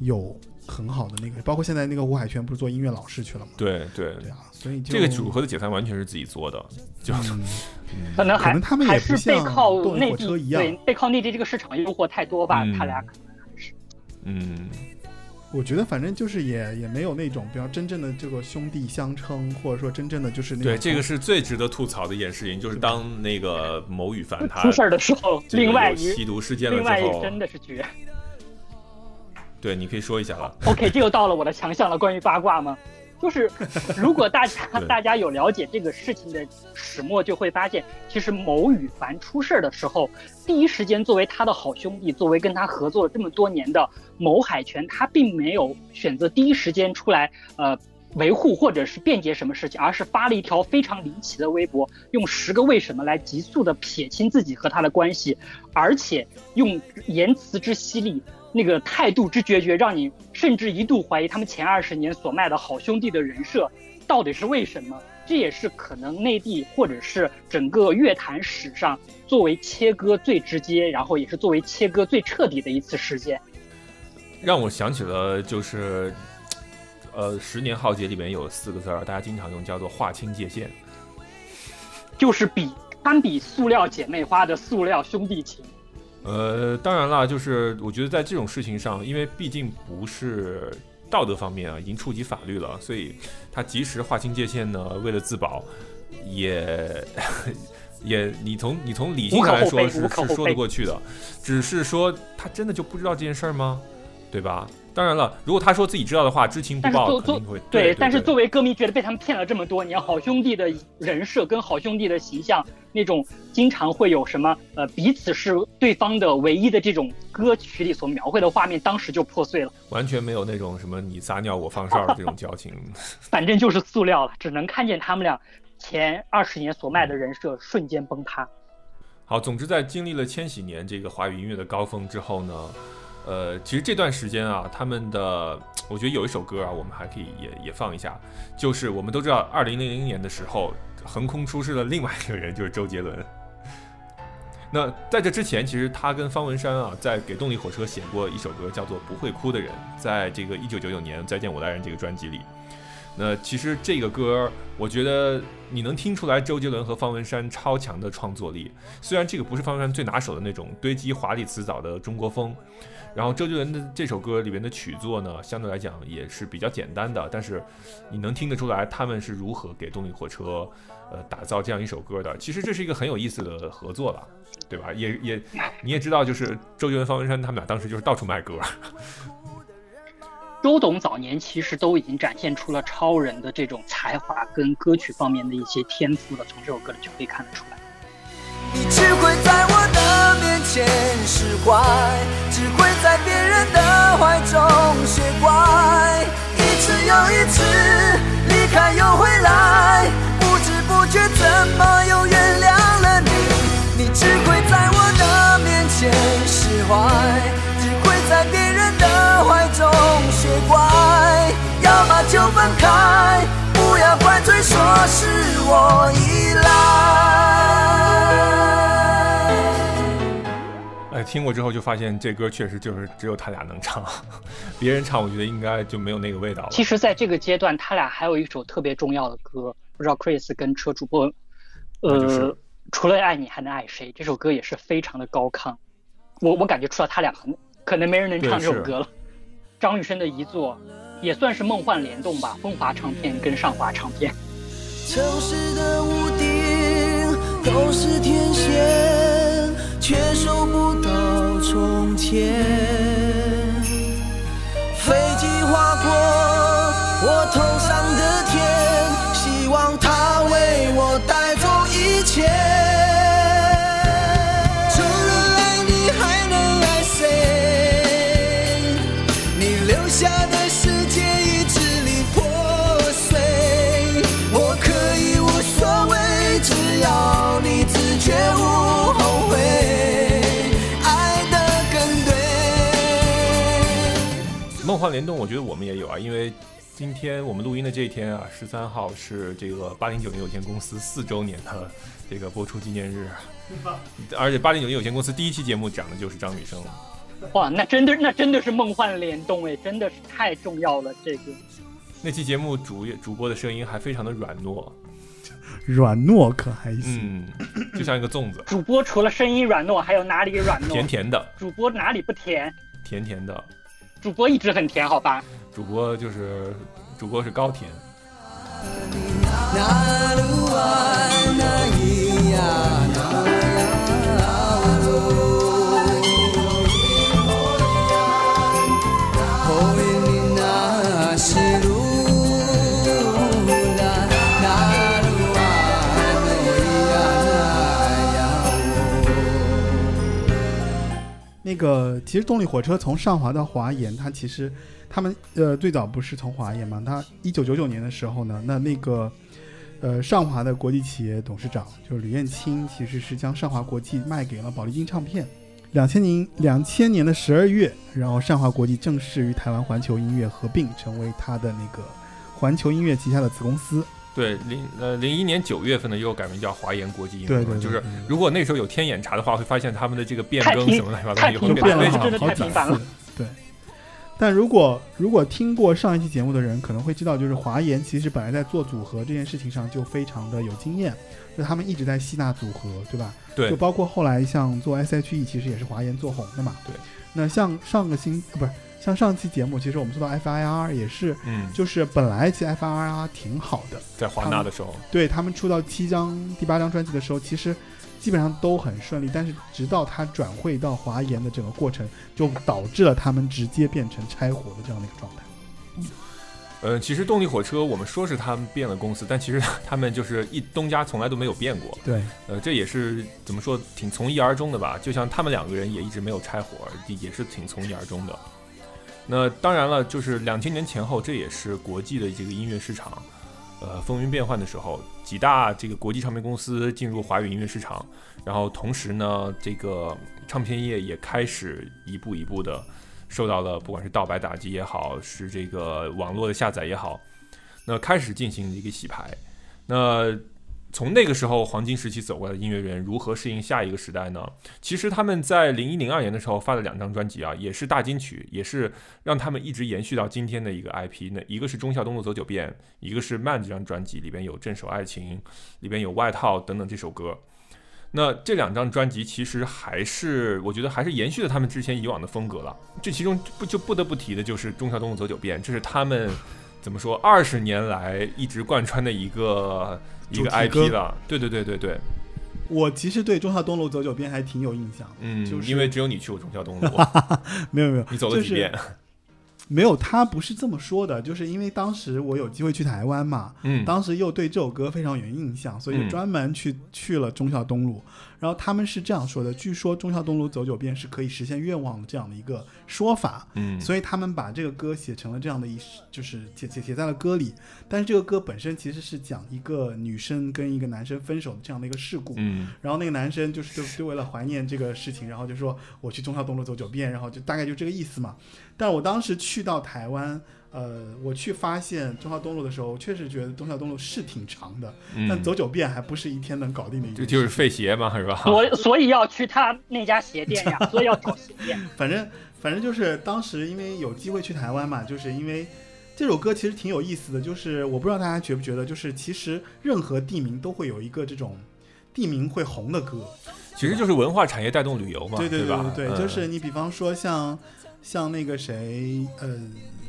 有很好的那个，包括现在那个吴海泉不是做音乐老师去了吗？对对对啊，所以这个组合的解散完全是自己做的，就嗯可能还可能他们也还是背靠内地对背靠内地这个市场诱惑太多吧，嗯他俩可能还是嗯，我觉得反正就是也也没有那种比方真正的这个兄弟相称，或者说真正的就是那种对，这个是最值得吐槽的一件事情，就是当那个某羽凡他出事儿的时候，这个另外一有吸毒事件了另外一之后，真的是绝。对，你可以说一下了。OK，这又到了我的强项了，关于八卦吗？就是如果大家 大家有了解这个事情的始末，就会发现，其实某羽凡出事儿的时候，第一时间作为他的好兄弟，作为跟他合作了这么多年的某海泉，他并没有选择第一时间出来呃维护或者是辩解什么事情，而是发了一条非常离奇的微博，用十个为什么来急速的撇清自己和他的关系，而且用言辞之犀利。那个态度之决绝，让你甚至一度怀疑他们前二十年所卖的好兄弟的人设到底是为什么。这也是可能内地或者是整个乐坛史上作为切割最直接，然后也是作为切割最彻底的一次事件。让我想起了就是，呃，十年浩劫里面有四个字儿，大家经常用，叫做划清界限。就是比堪比塑料姐妹花的塑料兄弟情。呃，当然啦，就是我觉得在这种事情上，因为毕竟不是道德方面啊，已经触及法律了，所以他及时划清界限呢，为了自保，也 也你从你从理性上来说是是说得过去的，只是说他真的就不知道这件事儿吗？对吧？当然了，如果他说自己知道的话，知情不报但是作肯定会对，对，但是作为歌迷，觉得被他们骗了这么多年，好兄弟的人设跟好兄弟的形象，那种经常会有什么呃彼此是对方的唯一的这种歌曲里所描绘的画面，当时就破碎了。完全没有那种什么你撒尿我放哨的这种交情。反正就是塑料了，只能看见他们俩前二十年所卖的人设瞬间崩塌。好，总之在经历了千禧年这个华语音乐的高峰之后呢，呃，其实这段时间啊，他们的我觉得有一首歌啊，我们还可以也也放一下，就是我们都知道，二零零零年的时候，横空出世了另外一个人，就是周杰伦。那在这之前，其实他跟方文山啊，在给动力火车写过一首歌，叫做《不会哭的人》，在这个一九九九年《再见我的爱人》这个专辑里。那其实这个歌，我觉得你能听出来周杰伦和方文山超强的创作力。虽然这个不是方文山最拿手的那种堆积华丽辞藻的中国风，然后周杰伦的这首歌里面的曲作呢，相对来讲也是比较简单的，但是你能听得出来他们是如何给动力火车，呃，打造这样一首歌的。其实这是一个很有意思的合作了，对吧？也也你也知道，就是周杰伦、方文山他们俩当时就是到处卖歌。周董早年其实都已经展现出了超人的这种才华跟歌曲方面的一些天赋了，从这首歌里就可以看得出来。你只会在我的面前释怀，只会在别人的怀中学乖，一次又一次离开又回来，不知不觉怎么又原谅了你。你只会在我的面前释怀，只会在别人的怀中学乖，要么就分开，不要怪罪说是我依赖。哎，听过之后就发现这歌确实就是只有他俩能唱，别人唱我觉得应该就没有那个味道了。其实，在这个阶段，他俩还有一首特别重要的歌，不知道 Chris 跟车主播，那就是呃，除了爱你还能爱谁？这首歌也是非常的高亢，我我感觉除了他俩，很可能没人能唱这首歌了。张雨生的遗作，也算是梦幻联动吧，风华唱片跟上华唱片。城市的屋顶都是天线，却收不到从前。飞机划过我头幻联动，我觉得我们也有啊，因为今天我们录音的这一天啊，十三号是这个八零九零有限公司四周年的这个播出纪念日，而且八零九零有限公司第一期节目讲的就是张雨生。哇，那真的那真的是梦幻联动哎，真的是太重要了这个。那期节目主主播的声音还非常的软糯，软糯可还行，嗯，就像一个粽子。主播除了声音软糯，还有哪里软糯？甜甜的。主播哪里不甜？甜甜的。主播一直很甜，好吧？主播就是主播是高甜。那个其实动力火车从上华到华研，它其实他们呃最早不是从华研嘛？它一九九九年的时候呢，那那个呃上华的国际企业董事长就是吕燕青，其实是将上华国际卖给了宝丽金唱片。两千年两千年的十二月，然后上华国际正式与台湾环球音乐合并，成为它的那个环球音乐旗下的子公司。对，零呃零一年九月份呢，又改名叫华研国际音乐。对对，就是如果那时候有天眼查的话，会发现他们的这个变更什么乱七八糟，以后变了好好几次。对，但如果如果听过上一期节目的人，可能会知道，就是华研其实本来在做组合这件事情上就非常的有经验，就他们一直在吸纳组合，对吧？对。就包括后来像做 SHE，其实也是华研做红的嘛。对。那像上个星不是？像上期节目，其实我们做到 FIR 也是，嗯，就是本来其实 FIR 挺好的，在华纳的时候，对他们出到七张、第八张专辑的时候，其实基本上都很顺利。但是直到他转会到华研的整个过程，就导致了他们直接变成拆伙的这样的一个状态。嗯，呃，其实动力火车我们说是他们变了公司，但其实 他们就是一东家从来都没有变过。对，呃，这也是怎么说，挺从一而终的吧？就像他们两个人也一直没有拆伙，也是挺从一而终的。那当然了，就是两千年前后，这也是国际的这个音乐市场，呃，风云变幻的时候。几大这个国际唱片公司进入华语音乐市场，然后同时呢，这个唱片业也开始一步一步的受到了不管是盗版打击也好，是这个网络的下载也好，那开始进行一个洗牌。那从那个时候黄金时期走过来的音乐人如何适应下一个时代呢？其实他们在零一零二年的时候发了两张专辑啊，也是大金曲，也是让他们一直延续到今天的一个 IP。那一个是忠孝东路走九遍，一个是慢这张专辑里边有镇守爱情，里边有外套等等这首歌。那这两张专辑其实还是我觉得还是延续了他们之前以往的风格了。这其中不就不得不提的就是忠孝东路走九遍，这是他们怎么说二十年来一直贯穿的一个。一个 IP 了，对对对对对。我其实对中孝东路走九遍还挺有印象，嗯，就是因为只有你去过中孝东路，没 有没有，你走了几遍？没有，他不是这么说的，就是因为当时我有机会去台湾嘛，嗯，当时又对这首歌非常有印象，所以专门去去了中孝东路。然后他们是这样说的：，据说忠孝东路走九遍是可以实现愿望的这样的一个说法，嗯，所以他们把这个歌写成了这样的一，就是写写写在了歌里。但是这个歌本身其实是讲一个女生跟一个男生分手的这样的一个事故，嗯，然后那个男生就是就就为了怀念这个事情，然后就说我去忠孝东路走九遍，然后就大概就这个意思嘛。但我当时去到台湾。呃，我去发现中孝东路的时候，确实觉得中孝东路是挺长的，但走九遍还不是一天能搞定的。一就就是费鞋嘛，是吧？所所以要去他那家鞋店呀，所以要找鞋店。反正反正就是当时因为有机会去台湾嘛，就是因为这首歌其实挺有意思的，就是我不知道大家觉不觉得，就是其实任何地名都会有一个这种地名会红的歌，其实就是文化产业带动旅游嘛，对对对对对，就是你比方说像像那个谁，呃。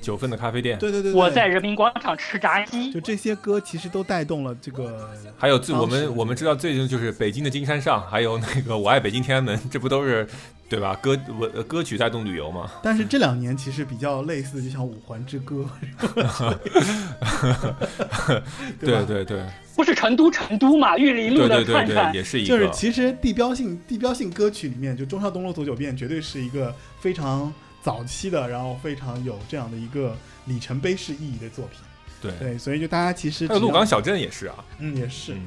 九份的咖啡店，对对对，我在人民广场吃炸鸡，就这些歌其实都带动了这个。还有最我们我们知道最近就是北京的金山上，还有那个我爱北京天安门，这不都是对吧？歌文歌曲带动旅游嘛？但是这两年其实比较类似，就像五环之歌。对对对，不是成都成都嘛？玉林路的串串也是一个，就是其实地标性地标性歌曲里面，就中山东路走九遍绝对是一个非常。早期的，然后非常有这样的一个里程碑式意义的作品，对。对，所以就大家其实，还有鹿港小镇也是啊，嗯，也是，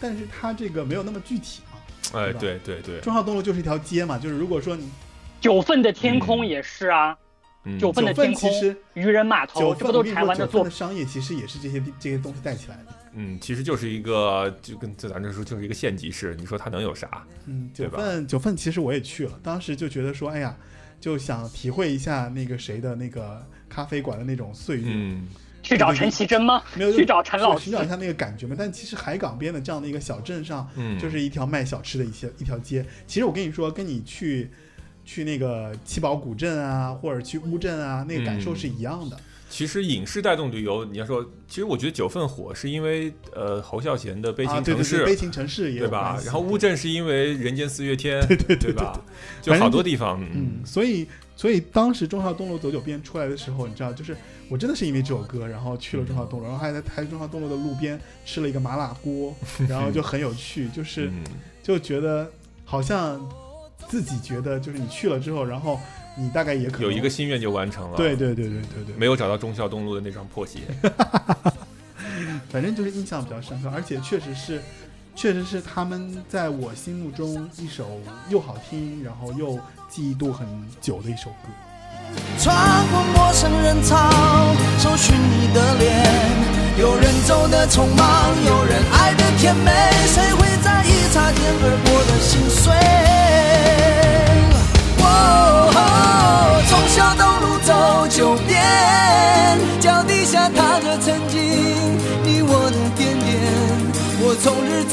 但是它这个没有那么具体嘛，哎，对对对，中孝东路就是一条街嘛，就是如果说你九份的天空也是啊，嗯。九份的天空其实、渔人码头，九份这不都是台湾的做的商业，其实也是这些这些东西带起来的。嗯，其实就是一个就跟在咱这说就是一个县级市，你说它能有啥？嗯，对吧？九份九份其实我也去了，当时就觉得说，哎呀，就想体会一下那个谁的那个咖啡馆的那种岁月，嗯，去找陈绮贞吗？没有去找陈老师寻找一下那个感觉嘛。但其实海港边的这样的一个小镇上，嗯就是一条卖小吃的一些一条街。其实我跟你说，跟你去去那个七宝古镇啊，或者去乌镇啊，那个感受是一样的。其实影视带动旅游，你要说，其实我觉得九份火是因为呃侯孝贤的《悲啊，情城市》对对对，悲情城市也对吧？然后乌镇是因为《人间四月天》，对对对吧？就好多地方，嗯，所以所以当时中孝东路走九遍出来的时候，你知道，就是我真的是因为这首歌，然后去了中孝东路，然后还在 还在忠孝东路的路边吃了一个麻辣锅，然后就很有趣，就是嗯。就觉得好像自己觉得就是你去了之后，然后你大概也可能有一个心愿就完成了，对，对对对对对，没有找到忠孝东路的那双破鞋，反正就是印象比较深刻，而且确实是。确实是他们在我心目中一首又好听，然后又记忆度很久的一首歌。穿过陌生人潮，搜寻你的脸。有人走的匆忙，有人爱的甜美，谁会在意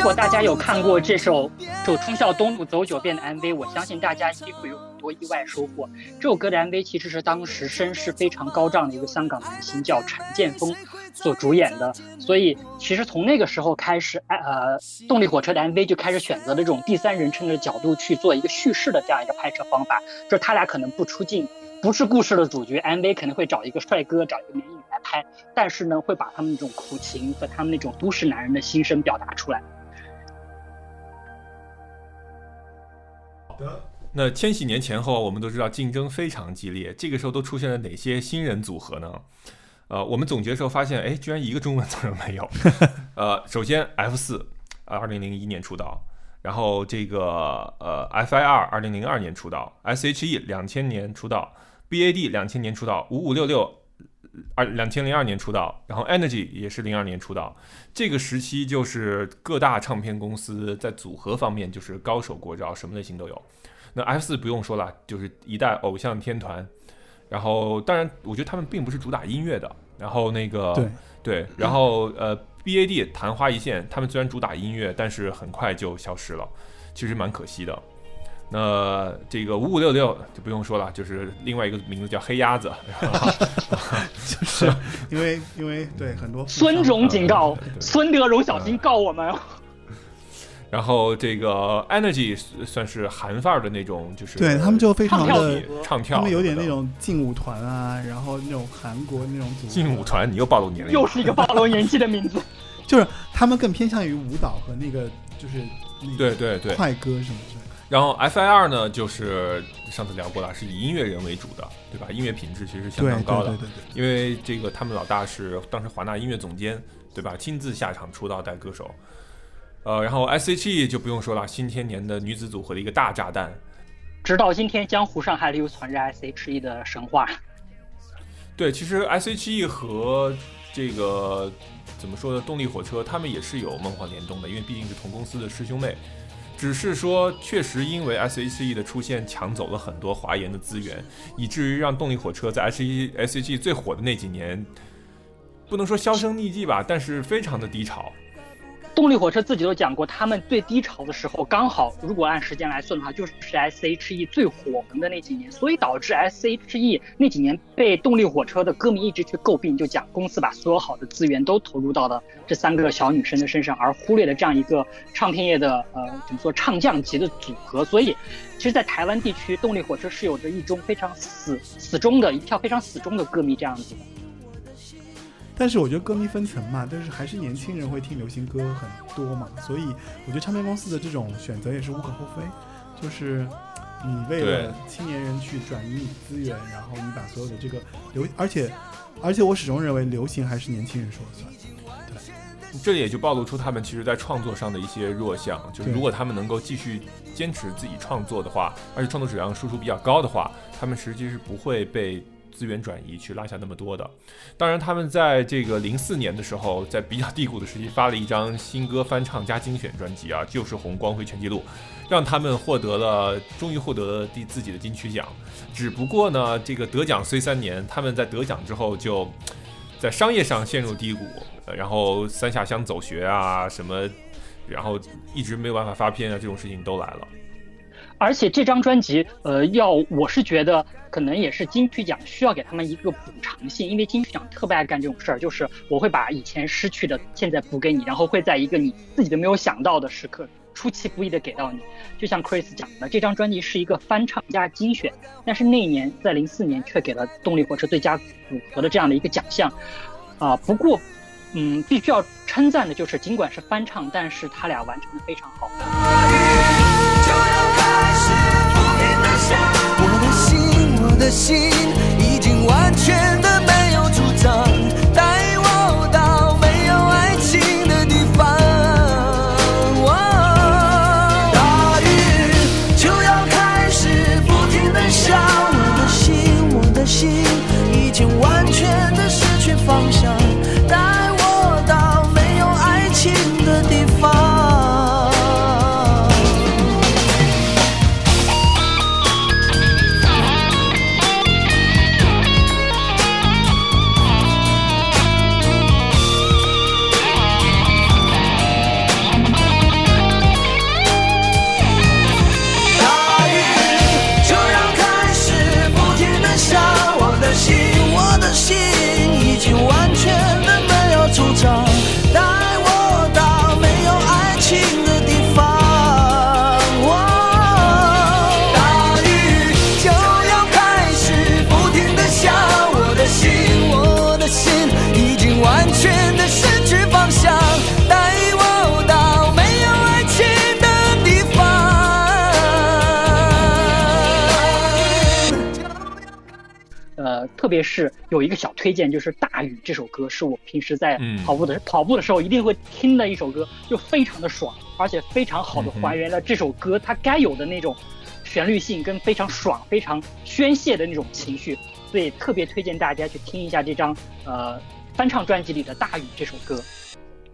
如果大家有看过这首《就忠孝东路走九遍》的 MV，我相信大家一定会有很多意外收获。这首歌的 MV 其实是当时声势非常高涨的一个香港明星叫陈建锋所主演的，所以其实从那个时候开始，呃，动力火车的 MV 就开始选择了这种第三人称的角度去做一个叙事的这样一个拍摄方法，就是他俩可能不出镜。不是故事的主角，MV 可能会找一个帅哥，找一个美女来拍，但是呢，会把他们那种苦情和他们那种都市男人的心声表达出来。的，那千禧年前后，我们都知道竞争非常激烈，这个时候都出现了哪些新人组合呢？呃，我们总结的时候发现，哎，居然一个中文字儿没有。呃，首先 F 四，二零零一年出道，然后这个呃 FIR 二零零二年出道，SHE 两千年出道，BAD 两千年出道，五五六六二两千零二年出道，然后 Energy 也是零二年出道。这个时期就是各大唱片公司在组合方面就是高手过招，什么类型都有。那 F 四不用说了，就是一代偶像天团。然后，当然，我觉得他们并不是主打音乐的。然后那个对对，然后呃，BAD 昙花一现，他们虽然主打音乐，但是很快就消失了，其实蛮可惜的。那这个五五六六就不用说了，就是另外一个名字叫黑鸭子，就是因为因为对很多孙总警告孙德荣，小心告我们！然后这个 Energy 算是韩范儿的那种，就是对他们就非常跳的唱跳，他们有点那种劲舞团啊，然后那种韩国那种组合劲舞，团，你又暴露年龄，又是一个暴露年纪的名字。就是他们更偏向于舞蹈和那个就是那个对对对。快歌什么之类的。然后 FIR 呢，就是上次聊过了，是以音乐人为主的，对吧？音乐品质其实是相当高的对对，对对，因为这个他们老大是当时华纳音乐总监，对吧？亲自下场出道带歌手。呃，然后 S.H.E 就不用说了，新千年的女子组合的一个大炸弹。直到今天，江湖上还流传着 S.H.E 的神话。对，其实 S.H.E 和这个怎么说呢？动力火车他们也是有梦幻联动的，因为毕竟是同公司的师兄妹。只是说，确实因为 S.H.E 的出现抢走了很多华研的资源，以至于让动力火车在 S.H.E S.H.E 最火的那几年，不能说销声匿迹吧，但是非常的低潮。动力火车自己都讲过，他们最低潮的时候，刚好如果按时间来算的话，就是 S.H.E 最火红的那几年，所以导致 S.H.E 那几年被动力火车的歌迷一直去诟病，就讲公司把所有好的资源都投入到了这三个小女生的身上，而忽略了这样一个唱片业的呃怎么说唱将级的组合。所以，其实，在台湾地区，动力火车是有着一中非常死死忠的一票非常死忠的歌迷这样子的。但是我觉得歌迷分层嘛，但是还是年轻人会听流行歌很多嘛，所以我觉得唱片公司的这种选择也是无可厚非，就是你为了青年人去转移你资源，然后你把所有的这个流，而且而且我始终认为流行还是年轻人说了算。对。这也就暴露出他们其实在创作上的一些弱项，就是如果他们能够继续坚持自己创作的话，而且创作质量输出比较高的话，他们实际是不会被资源转移去拉下那么多的。当然，他们在这个零四年的时候，在比较低谷的时期发了一张新歌翻唱加精选专辑啊，就是《红光辉全记录》，让他们获得了终于获得了第自己的金曲奖。只不过呢，这个得奖虽三年，他们在得奖之后就在商业上陷入低谷。然后三下乡走学啊什么，然后一直没有办法发片啊，这种事情都来了。而且这张专辑，呃，要我是觉得可能也是金曲奖需要给他们一个补偿性，因为金曲奖特别爱干这种事儿，就是我会把以前失去的现在补给你，然后会在一个你自己都没有想到的时刻出其不意的给到你。就像 Chris 讲的，这张专辑是一个翻唱加精选，但是那一年在零四年却给了动力火车最佳组合的这样的一个奖项，啊，不过。嗯，必须要称赞的就是，尽管是翻唱，但是他俩完成的非常好。的心已经完全的没别是有一个小推荐，就是《大雨》这首歌，是我平时在跑步的跑步的时候一定会听的一首歌，就非常的爽，而且非常好的还原了这首歌它该有的那种旋律性跟非常爽、非常宣泄的那种情绪，所以特别推荐大家去听一下这张呃翻唱专辑里的《大雨》这首歌，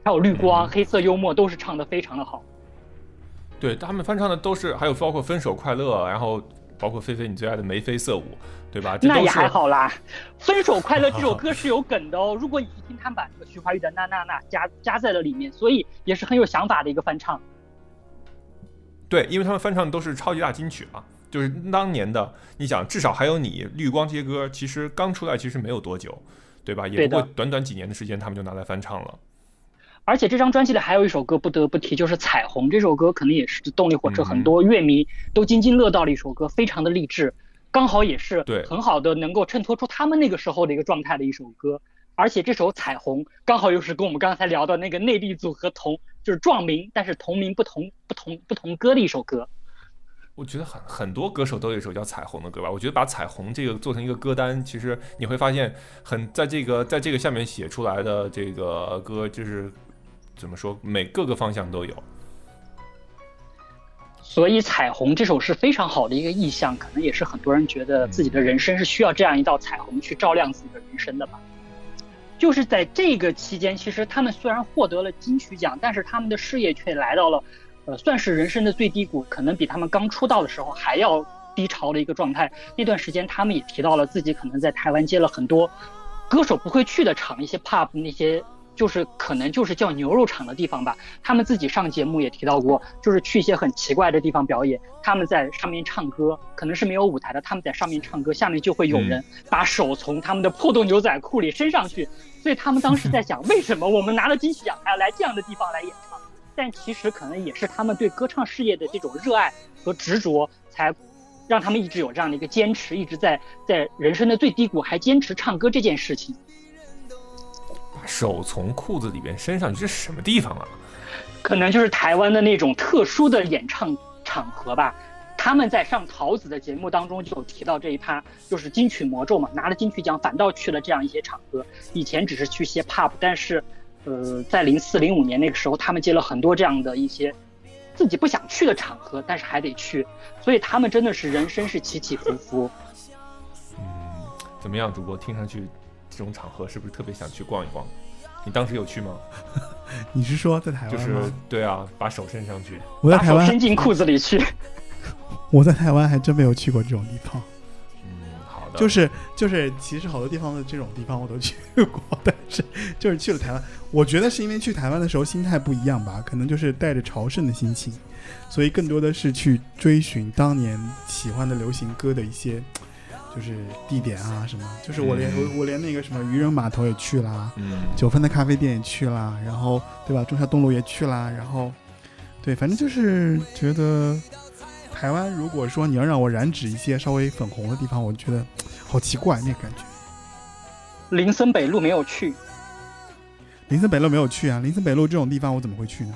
还有《绿光》《黑色幽默》都是唱的非常的好。对他们翻唱的都是，还有包括《分手快乐》，然后。包括菲菲你最爱的眉飞色舞，对吧？那也还好啦。分手快乐这首歌是有梗的哦。如果你去听他们把这个徐怀钰的那那那加加在了里面，所以也是很有想法的一个翻唱。对，因为他们翻唱都是超级大金曲嘛，就是当年的。你想，至少还有你绿光这些歌，其实刚出来其实没有多久，对吧？也不过短短几年的时间，他们就拿来翻唱了。而且这张专辑里还有一首歌不得不提，就是《彩虹》这首歌，可能也是动力火车很多乐迷都津津乐道的一首歌，非常的励志，刚好也是很好的能够衬托出他们那个时候的一个状态的一首歌。而且这首《彩虹》刚好又是跟我们刚才聊的那个内地组合同，就是撞名，但是同名不同不同不同歌的一首歌。我觉得很很多歌手都有一首叫《彩虹》的歌吧。我觉得把《彩虹》这个做成一个歌单，其实你会发现，很在这个在这个下面写出来的这个歌就是。怎么说？每各个方向都有，所以《彩虹》这首是非常好的一个意象，可能也是很多人觉得自己的人生是需要这样一道彩虹去照亮自己的人生的吧。就是在这个期间，其实他们虽然获得了金曲奖，但是他们的事业却来到了，呃，算是人生的最低谷，可能比他们刚出道的时候还要低潮的一个状态。那段时间，他们也提到了自己可能在台湾接了很多歌手不会去的场，一些 pub 那些。就是可能就是叫牛肉场的地方吧，他们自己上节目也提到过，就是去一些很奇怪的地方表演，他们在上面唱歌，可能是没有舞台的，他们在上面唱歌，下面就会有人把手从他们的破洞牛仔裤里伸上去，所以他们当时在想，为什么我们拿了金曲奖还要来这样的地方来演唱？但其实可能也是他们对歌唱事业的这种热爱和执着，才让他们一直有这样的一个坚持，一直在在人生的最低谷还坚持唱歌这件事情。手从裤子里边伸上去，这是什么地方啊？可能就是台湾的那种特殊的演唱场合吧。他们在上桃子的节目当中就有提到这一趴，就是金曲魔咒嘛，拿了金曲奖反倒去了这样一些场合。以前只是去些 pub，但是，呃，在零四零五年那个时候，他们接了很多这样的一些自己不想去的场合，但是还得去，所以他们真的是人生是起起伏伏。嗯，怎么样，主播？听上去这种场合是不是特别想去逛一逛？你当时有去吗？你是说在台湾就是？对啊，把手伸上去。把手我在台湾，伸进裤子里去。我在台湾还真没有去过这种地方。嗯，好的。就是就是，其实好多地方的这种地方我都去过，但是就是去了台湾，我觉得是因为去台湾的时候心态不一样吧，可能就是带着朝圣的心情，所以更多的是去追寻当年喜欢的流行歌的一些就是地点啊什么，就是我连、嗯我我连那个什么渔人码头也去啦，嗯，九分的咖啡店也去啦，然后对吧，中山东路也去啦，然后对，反正就是觉得台湾，如果说你要让我染指一些稍微粉红的地方，我觉得好奇怪那个感觉。林森北路没有去，林森北路没有去啊，林森北路这种地方我怎么会去呢？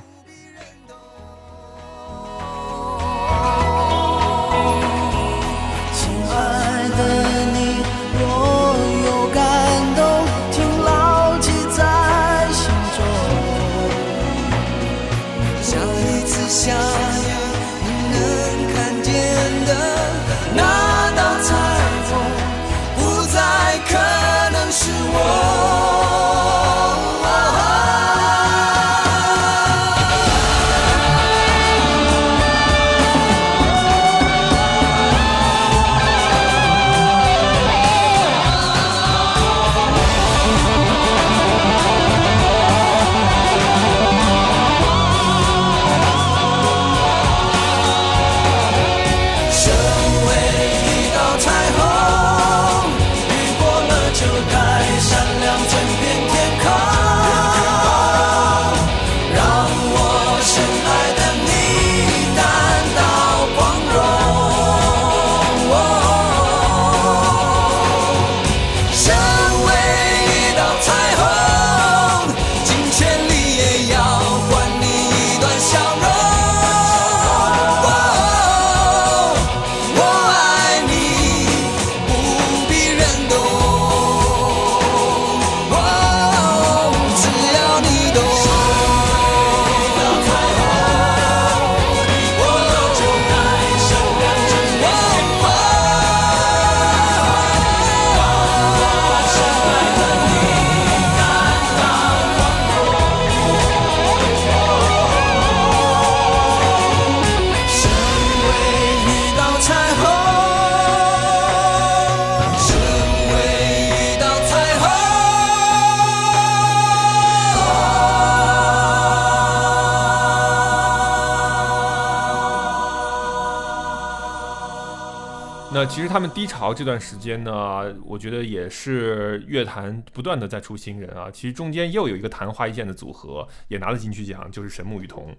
其实他们低潮这段时间呢，我觉得也是乐坛不断的在出新人啊。其实中间又有一个昙花一现的组合也拿了金曲奖，就是神木雨桐。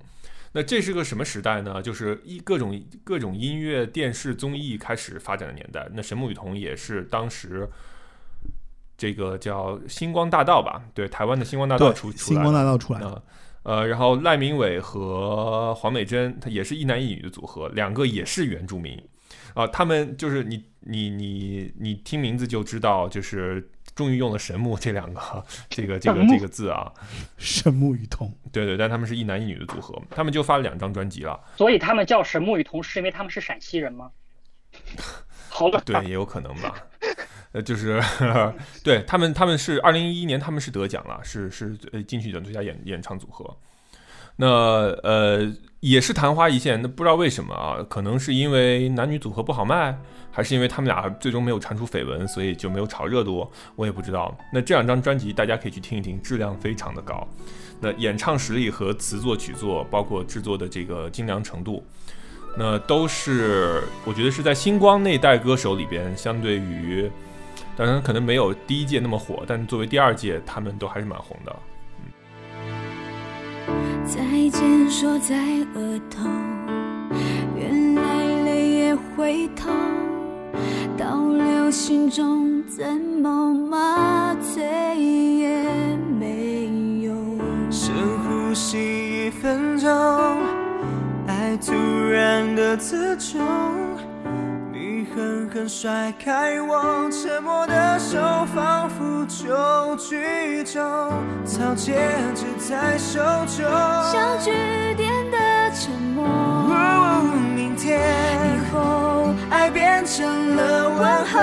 那这是个什么时代呢？就是一各种各种音乐、电视综艺开始发展的年代。那神木雨桐也是当时这个叫星光大道吧？对，台湾的星光大道对出，出星光。大道出来了，啊，呃，然后赖明伟和黄美珍，他也是一男一女的组合，两个也是原住民，啊、他们就是你你你你听名字就知道，就是终于用了神木这两个这个这个这个字啊，神木雨桐。对对，但他们是一男一女的组合，他们就发了两张专辑了，所以他们叫神木雨桐，是因为他们是陕西人吗？好冷对，也有可能吧。呃，就是 对他们，他们是二零一一年，他们是得奖了，是是呃金曲奖最佳演演唱组合。那呃也是昙花一现，那不知道为什么啊？可能是因为男女组合不好卖，还是因为他们俩最终没有传出绯闻，所以就没有炒热度？我也不知道。那这两张专辑大家可以去听一听，质量非常的高。那演唱实力和词作曲作，包括制作的这个精良程度，那都是我觉得是在星光那代歌手里边，相对于，当然可能没有第一届那么火，但作为第二届，他们都还是蛮红的。再见说在额头，原来泪也会痛，倒流心中怎么麻醉也没用。深呼吸一分钟，爱突然的刺中，你狠狠甩开我，沉默的手仿佛就剧终，草戒指在手中，像句点的沉默。哦明天以后爱变成了问候，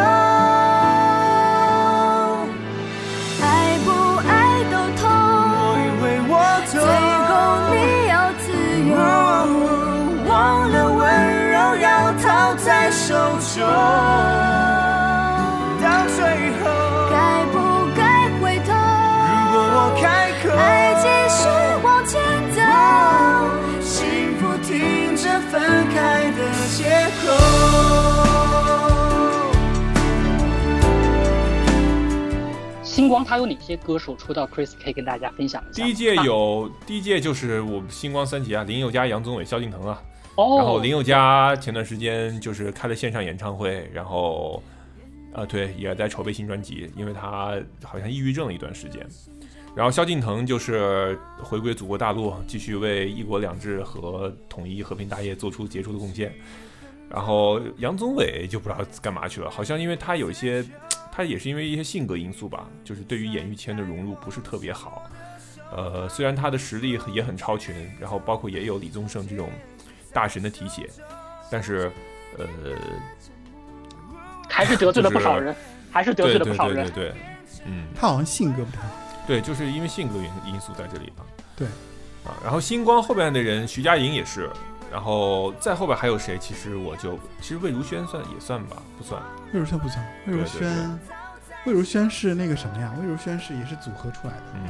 星光它有哪些歌手出道？Chris 可以跟大家分享一下。第一届啊有第一届就是我们星光三杰啊，林宥嘉、杨宗纬、萧敬腾啊。哦，然后林宥嘉前段时间就是开了线上演唱会，然后，呃，对，也在筹备新专辑，因为他好像抑郁症了一段时间。然后萧敬腾就是回归祖国大陆，继续为一国两制和统一和平大业做出杰出的贡献。然后杨宗纬就不知道干嘛去了，好像因为他有一些，他也是因为一些性格因素吧，就是对于演艺圈的融入不是特别好。呃，虽然他的实力也很超群，然后包括也有李宗盛这种大神的提携，但是呃，还是得罪了不少就是人，还是得罪了不少人。对对对，嗯，他好像性格不太好。对，就是因为性格因因素在这里啊。对，啊，然后星光后边的人，徐佳莹也是，然后再后边还有谁？其实我就其实魏如萱算也算吧，不算。魏如萱不算，魏如萱，魏如萱是那个什么呀？魏如萱是也是组合出来的，嗯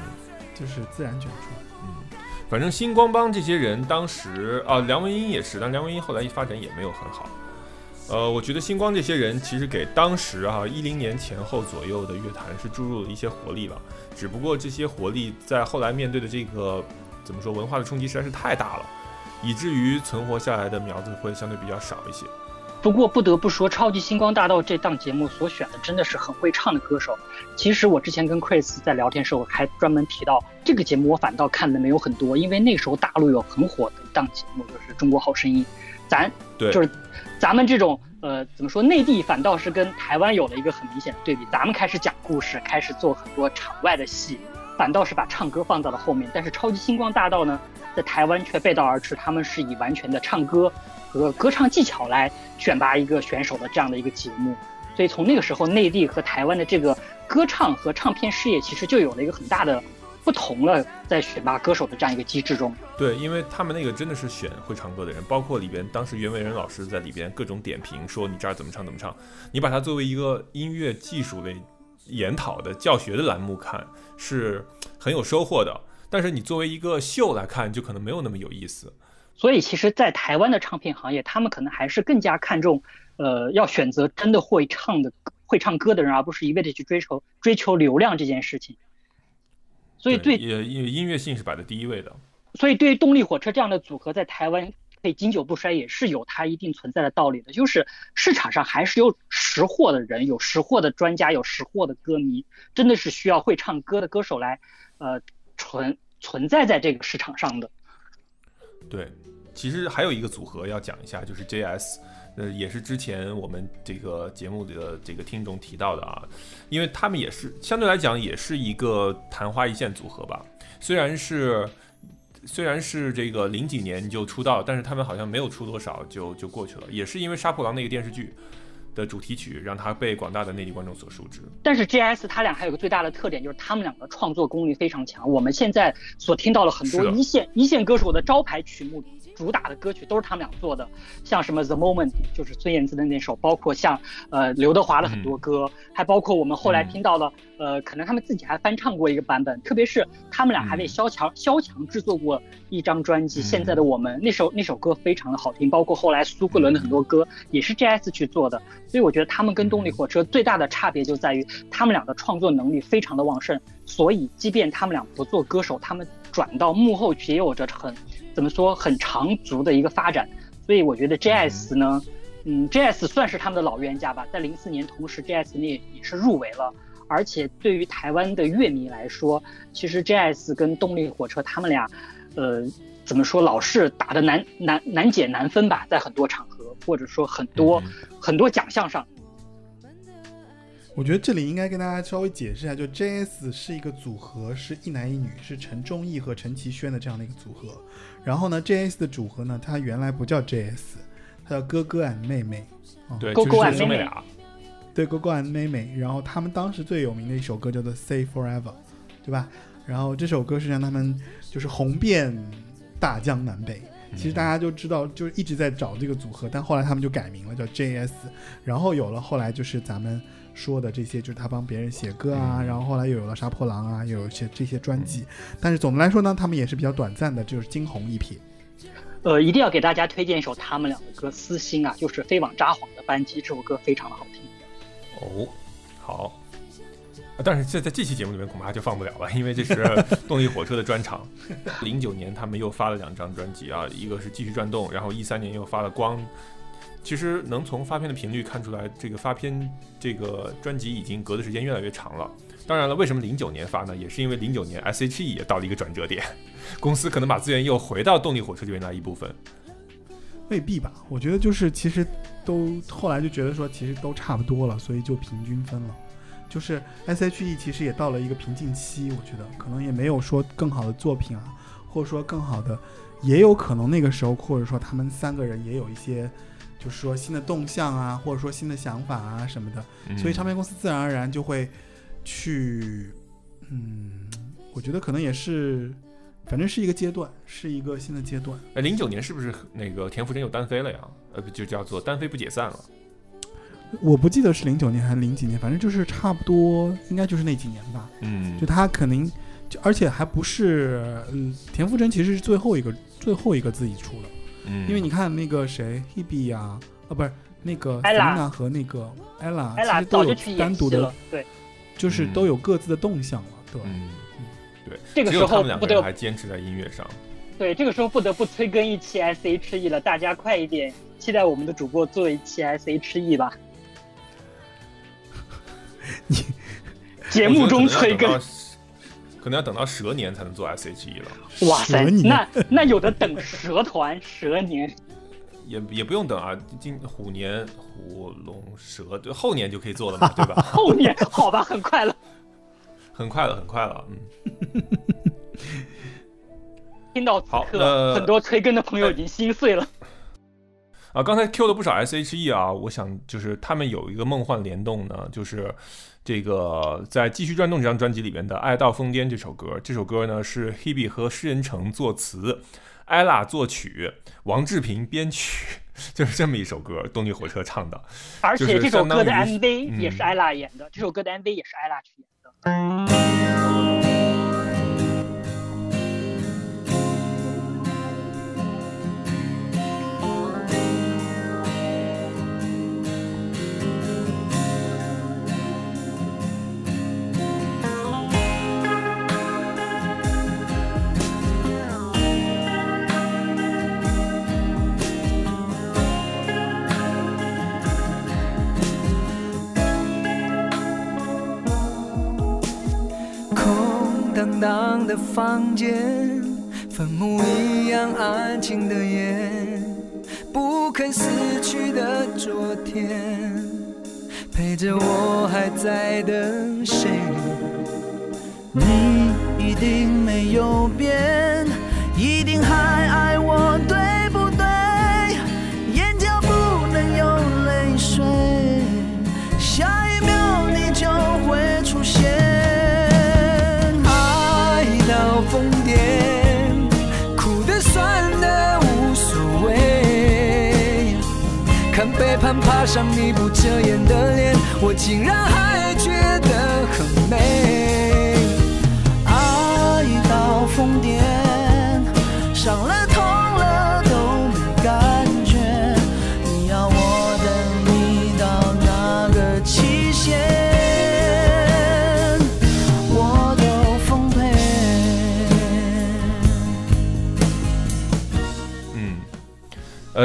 就是自然卷出来的。嗯，反正星光帮这些人当时啊，梁文音也是，但梁文音后来一发展也没有很好。呃，我觉得星光这些人其实给当时啊一零年前后左右的乐坛是注入了一些活力吧。只不过这些活力在后来面对的这个怎么说文化的冲击实在是太大了，以至于存活下来的苗子会相对比较少一些。不过不得不说，《超级星光大道》这档节目所选的真的是很会唱的歌手。其实我之前跟 Chris 在聊天时候还专门提到，这个节目我反倒看的没有很多，因为那时候大陆有很火的一档节目，就是《中国好声音》，咱对，就是咱们这种呃怎么说，内地反倒是跟台湾有了一个很明显的对比，咱们开始讲故事，开始做很多场外的戏，反倒是把唱歌放到了后面。但是《超级星光大道》呢，在台湾却背道而驰，他们是以完全的唱歌和歌唱技巧来选拔一个选手的这样的一个节目。所以从那个时候，内地和台湾的这个歌唱和唱片事业其实就有了一个很大的不同了，在选拔歌手的这样一个机制中。对，因为他们那个真的是选会唱歌的人，包括里边当时袁惟仁老师在里边各种点评，说你这儿怎么唱怎么唱，你把它作为一个音乐技术类研讨的教学的栏目看，是很有收获的。但是你作为一个秀来看，就可能没有那么有意思。所以其实，在台湾的唱片行业，他们可能还是更加看重，呃，要选择真的会唱的、会唱歌的人，而不是一味的去追求追求流量这件事情。所以对，也音音乐性是摆在第一位的。所以对于动力火车这样的组合，在台湾可以经久不衰，也是有它一定存在的道理的。就是市场上还是有识货的人，有识货的专家，有识货的歌迷，真的是需要会唱歌的歌手来，呃，存存在在这个市场上的。对，其实还有一个组合要讲一下，就是 JS，呃，也是之前我们这个节目的这个听众提到的啊，因为他们也是相对来讲也是一个昙花一现组合吧，虽然是虽然是这个零几年就出道，但是他们好像没有出多少就就过去了，也是因为《杀破狼》那个电视剧的主题曲让他被广大的内地观众所熟知。但是 G.S 他俩还有个最大的特点，就是他们两个创作功力非常强。我们现在所听到了很多一线一线歌手的招牌曲目。主打的歌曲都是他们俩做的，像什么 The Moment 就是孙燕姿的那首，包括像呃刘德华的很多歌，嗯、还包括我们后来听到的、嗯、呃，可能他们自己还翻唱过一个版本，特别是他们俩还为萧蔷萧蔷制作过一张专辑，嗯、现在的我们那首那首歌非常的好听，包括后来苏慧伦的很多歌也是 JS 去做的，所以我觉得他们跟动力火车最大的差别就在于他们俩的创作能力非常的旺盛，所以即便他们俩不做歌手，他们转到幕后去也有着很。怎么说很长足的一个发展，所以我觉得 JS 呢，嗯，JS 算是他们的老冤家吧。在零四年，同时 JS 那也是入围了，而且对于台湾的乐迷来说，其实 JS 跟动力火车他们俩，呃，怎么说，老是打的难难难解难分吧，在很多场合，或者说很多、嗯很多奖项上。我觉得这里应该跟大家稍微解释一下，就 JS 是一个组合，是一男一女，是陈忠义和陈绮轩的这样的一个组合。然后呢，JS 的组合呢，它原来不叫 JS，它叫哥哥 and 妹妹。哦、对，勾勾就是俺妹妹俩，对，哥哥 and 妹妹。然后他们当时最有名的一首歌叫做《Say Forever》，对吧？然后这首歌是让他们就是红遍大江南北。其实大家就知道，就是一直在找这个组合，但后来他们就改名了，叫 JS。然后有了后来就是咱们说的这些，就是他帮别人写歌啊，嗯然后后来又有了杀破狼啊，又有一些这些专辑。但是总的来说呢，他们也是比较短暂的，就是惊鸿一瞥。呃，一定要给大家推荐一首他们俩的歌《私心》啊，就是飞往札幌的班机，这首歌非常的好听。哦，好。啊但是这在这期节目里面恐怕就放不了了，因为这是动力火车的专场。零九年他们又发了两张专辑啊，一个是继续转动，然后一三年又发了光。其实能从发片的频率看出来，这个发片这个专辑已经隔的时间越来越长了。当然了，为什么零九年发呢？也是因为零九年 S.H.E 也到了一个转折点，公司可能把资源又回到动力火车这边来一部分。未必吧，我觉得就是其实都后来就觉得说其实都差不多了，所以就平均分了。就是 S.H.E 其实也到了一个瓶颈期，我觉得可能也没有说更好的作品啊，或者说更好的，也有可能那个时候或者说他们三个人也有一些，就是说新的动向啊，或者说新的想法啊什么的，嗯所以唱片公司自然而然就会去，嗯，我觉得可能也是，反正是一个阶段，是一个新的阶段。哎，零九年是不是那个田馥甄又单飞了呀？呃，不就叫做单飞不解散了。我不记得是零九年还是零几年，反正就是差不多，应该就是那几年吧。嗯就他可能，就而且还不是，嗯，田馥甄其实是最后一个最后一个自己出的，嗯，因为你看那个谁 Hebe 呀、啊，不是那个 Ella Selina 和那个 Ella，艾拉其实都有单独的，，对，就是嗯。都有各自的动向了，对吧？嗯，对，这个时只有他们两候不得还坚持在音乐上。对，这个时候不得不催更一期 S.H.E 了，大家快一点期待我们的主播做一期 S.H.E 吧。你节目中催更，可能要等到蛇年才能做 S.H.E 了，哇塞那那有的等蛇团蛇年，也也不用等啊，今虎年虎龙蛇，对，后年就可以做了嘛，对吧？后年好吧，很快了。很快了，很快了，嗯。听到此好刻，那很多催更的朋友已经心碎了。啊，刚才 Q 了不少 S.H.E 啊，我想就是他们有一个梦幻联动呢，就是这个在《继续转动》这张专辑里面的《爱到疯癫》这首歌。这首歌呢是 Hebe 和施仁成作词，ella 作曲，王志平编曲，就是这么一首歌，动力火车唱的。而且这首歌的 MV 也是 ella 演的，这首歌的 MV 也是 ella 去演的。荡的房间，坟墓一样安静的夜，不肯死去的昨天，陪着我还在等谁？你一定没有变，一定还爬上你不遮掩的脸，我竟然还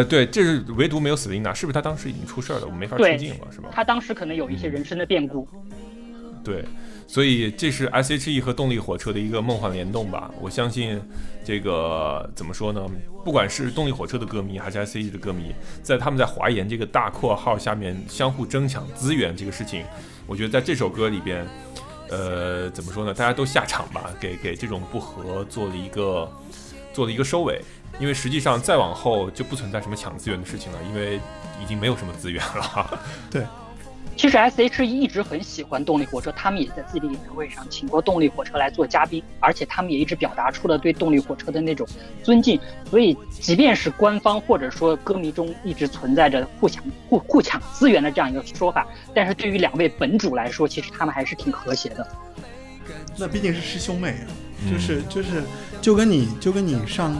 呃，对，这是唯独没有 Selina，是不是他当时已经出事儿了，我没法出对镜了，是吧？他当时可能有一些人生的变故，对，所以这是 S.H.E 和动力火车的一个梦幻联动吧。我相信，这个怎么说呢？不管是动力火车的歌迷还是 S.H.E 的歌迷，在他们在华研这个大括号下面相互争抢资源这个事情，我觉得在这首歌里边，呃，怎么说呢？大家都下场吧，给给这种不和做了一个做了一个收尾。因为实际上再往后就不存在什么抢资源的事情了，因为已经没有什么资源了。对。其实 S.H.E 一直很喜欢动力火车，他们也在自己的演唱会上请过动力火车来做嘉宾，而且他们也一直表达出了对动力火车的那种尊敬。所以，即便是官方或者说歌迷中一直存在着互抢、互互抢资源的这样一个说法，但是对于两位本主来说，其实他们还是挺和谐的。那毕竟是师兄妹啊，就是就是就跟你就跟你上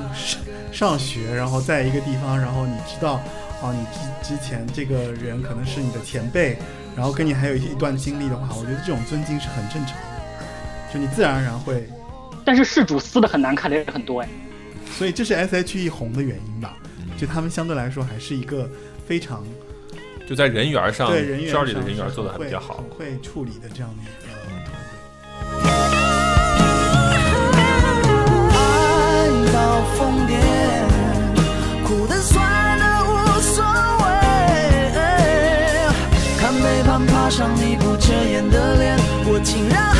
上学，然后在一个地方，然后你知道啊，你之之前这个人可能是你的前辈。然后跟你还有一一段经历的话，我觉得这种尊敬是很正常的，就你自然而然会。但是事主撕的很难看的也很多哎，所以这是 S.H.E 红的原因吧？就他们相对来说还是一个非常就在人缘上，对人缘圈里的人缘做的还比较好，会处理的这样的到疯癫，苦的酸的无所谓。看背叛。爬上你不遮掩的脸，我竟然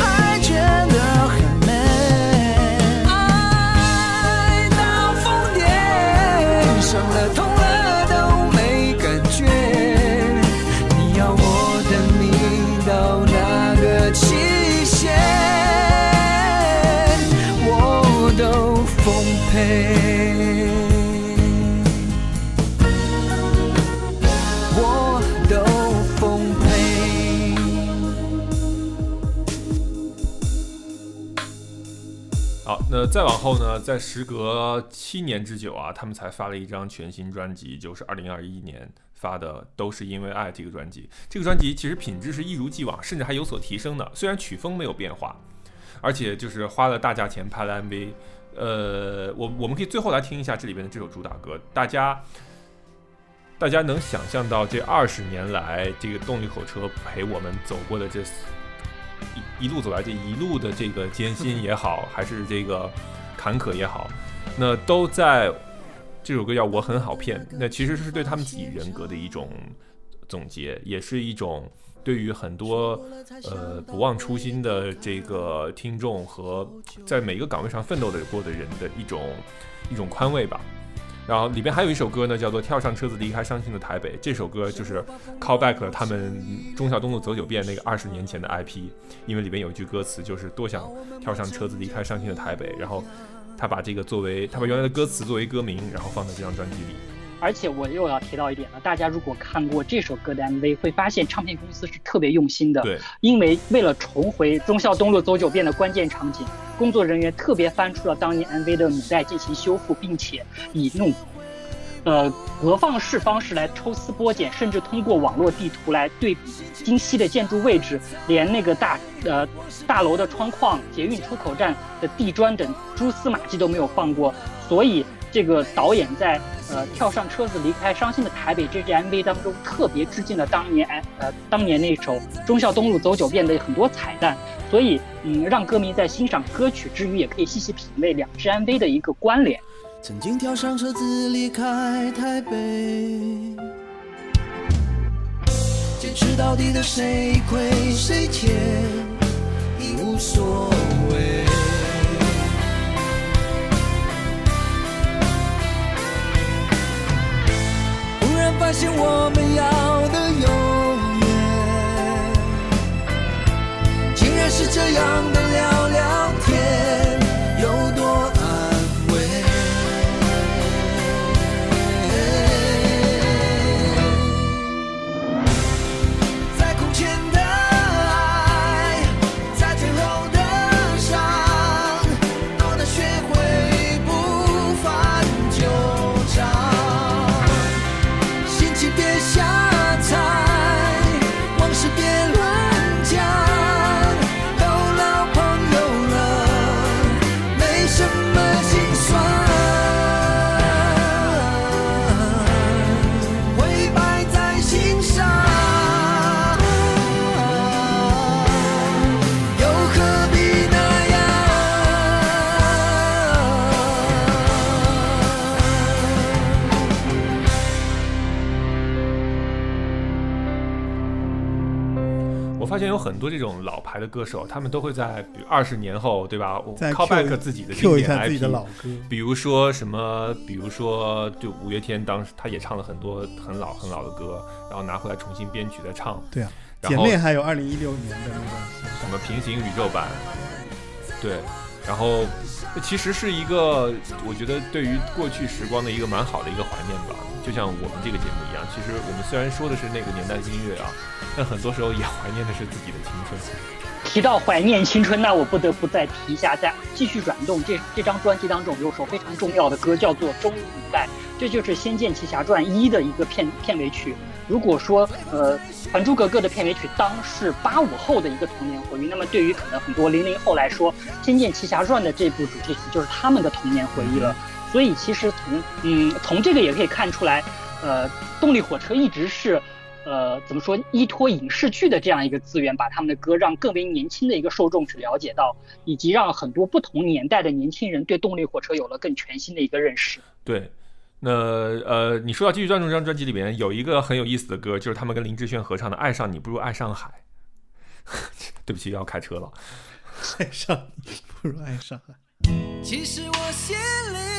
再往后呢？在时隔七年之久啊，他们才发了一张全新专辑，就是二零二一年发的《都是因为爱》这个专辑。这个专辑其实品质是一如既往，甚至还有所提升的。虽然曲风没有变化，而且就是花了大价钱拍了 MV。呃，我我们可以最后来听一下这里边的这首主打歌。大家大家能想象到这二十年来这个动力火车陪我们走过的这？一一路走来，这一路的这个艰辛也好，还是这个坎坷也好，那都在这首歌叫《我很好骗》。那其实是对他们自己人格的一种总结，也是一种对于很多呃不忘初心的这个听众和在每一个岗位上奋斗的过的人的一种一种宽慰吧。然后里边还有一首歌呢，叫做《跳上车子离开伤心的台北》。这首歌就是 call back 了他们中孝东路走九遍那个二十年前的 IP，因为里边有一句歌词就是多想跳上车子离开伤心的台北。然后他把这个作为他把原来的歌词作为歌名，然后放在这张专辑里。而且我又要提到一点了，大家如果看过这首歌的 MV，会发现唱片公司是特别用心的。对，因为为了重回忠孝东路走九遍的关键场景，工作人员特别翻出了当年 MV 的母带进行修复，并且以那种呃隔放式方式来抽丝剥茧，甚至通过网络地图来对比精细的建筑位置，连那个大呃大楼的窗框、捷运出口站的地砖等蛛丝马迹都没有放过，所以。这个导演在呃跳上车子离开伤心的台北这支 MV 当中，特别致敬了当年呃当年那首忠孝东路走九遍的很多彩蛋，所以嗯让歌迷在欣赏歌曲之余，也可以细细品味两支 MV 的一个关联。曾经跳上车子离开台北，坚持到底的谁亏谁欠已无所谓。发现我们要的永远，竟然是这样的了很多这种老牌的歌手，他们都会在比如二十年后，对吧我？call back 自己的经典下自己的 IP，老歌，比如说什么，比如说就五月天当时他也唱了很多很老很老的歌，然后拿回来重新编曲再唱。对啊，然后姐妹还有二零一六年的那个什么平行宇宙版，对，然后其实是一个我觉得对于过去时光的一个蛮好的一个怀念吧。就像我们这个节目一样，其实我们虽然说的是那个年代的音乐啊，但很多时候也怀念的是自己的青春。提到怀念青春，那我不得不再提一下，在继续转动这这张专辑当中有首非常重要的歌，叫做《终于明白》，这就是《仙剑奇侠传一》的一个片片尾曲。如果说呃《还珠格格》的片尾曲当是八五后的一个童年回忆，那么对于可能很多零零后来说，《仙剑奇侠传》的这部主题曲就是他们的童年回忆了。所以其实从嗯从这个也可以看出来，呃，动力火车一直是。呃，怎么说？依托影视剧的这样一个资源，把他们的歌让更为年轻的一个受众去了解到，以及让很多不同年代的年轻人对动力火车有了更全新的一个认识。对，那呃，你说到《继续转动》这张专辑里面有一个很有意思的歌，就是他们跟林志炫合唱的《爱上你不如爱上海》。对不起，要开车了。爱上你不如爱上海。其实我心里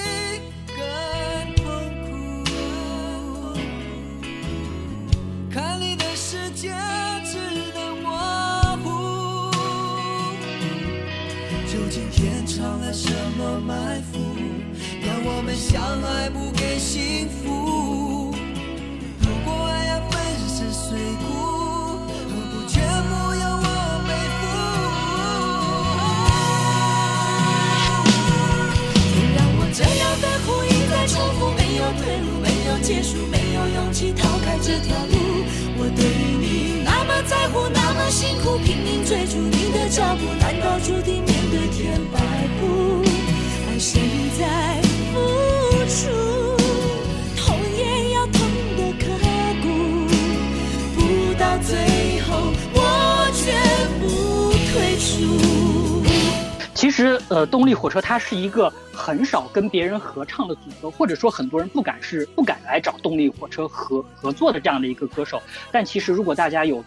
看你的世界只能模糊。究竟天藏了什么埋伏，让我们相爱不给幸福？如果爱要粉身碎骨，么辛苦，拼命追逐你的脚步，难道注定面对天摆布？爱胜在付，出。其实，呃，动力火车它是一个很少跟别人合唱的组合，或者说很多人不敢是不敢来找动力火车合合作的这样的一个歌手。但其实，如果大家有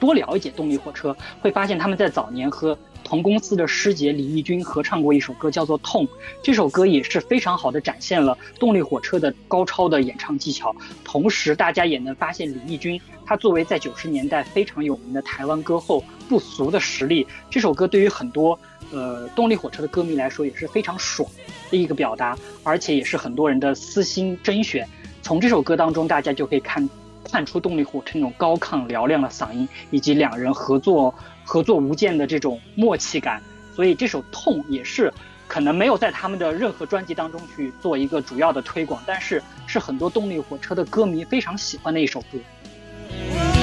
多了解动力火车，会发现他们在早年和同公司的师姐李翊君合唱过一首歌，叫做《痛》。这首歌也是非常好的展现了动力火车的高超的演唱技巧。同时，大家也能发现李翊君她作为在九十年代非常有名的台湾歌后不俗的实力。这首歌对于很多呃动力火车的歌迷来说也是非常爽的一个表达，而且也是很多人的私心甄选。从这首歌当中，大家就可以看看出动力火车那种高亢嘹亮的嗓音，以及两人合作合作无间的这种默契感。所以这首《痛》也是可能没有在他们的任何专辑当中去做一个主要的推广，但是是很多动力火车的歌迷非常喜欢的一首歌。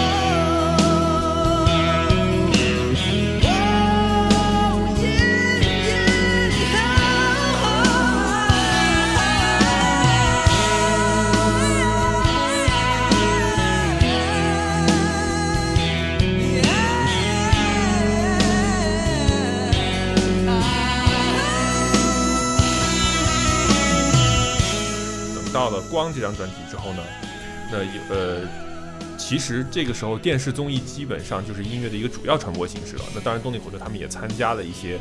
《光》这张专辑之后呢，那有呃，其实这个时候电视综艺基本上就是音乐的一个主要传播形式了。那当然，动力火车他们也参加了一些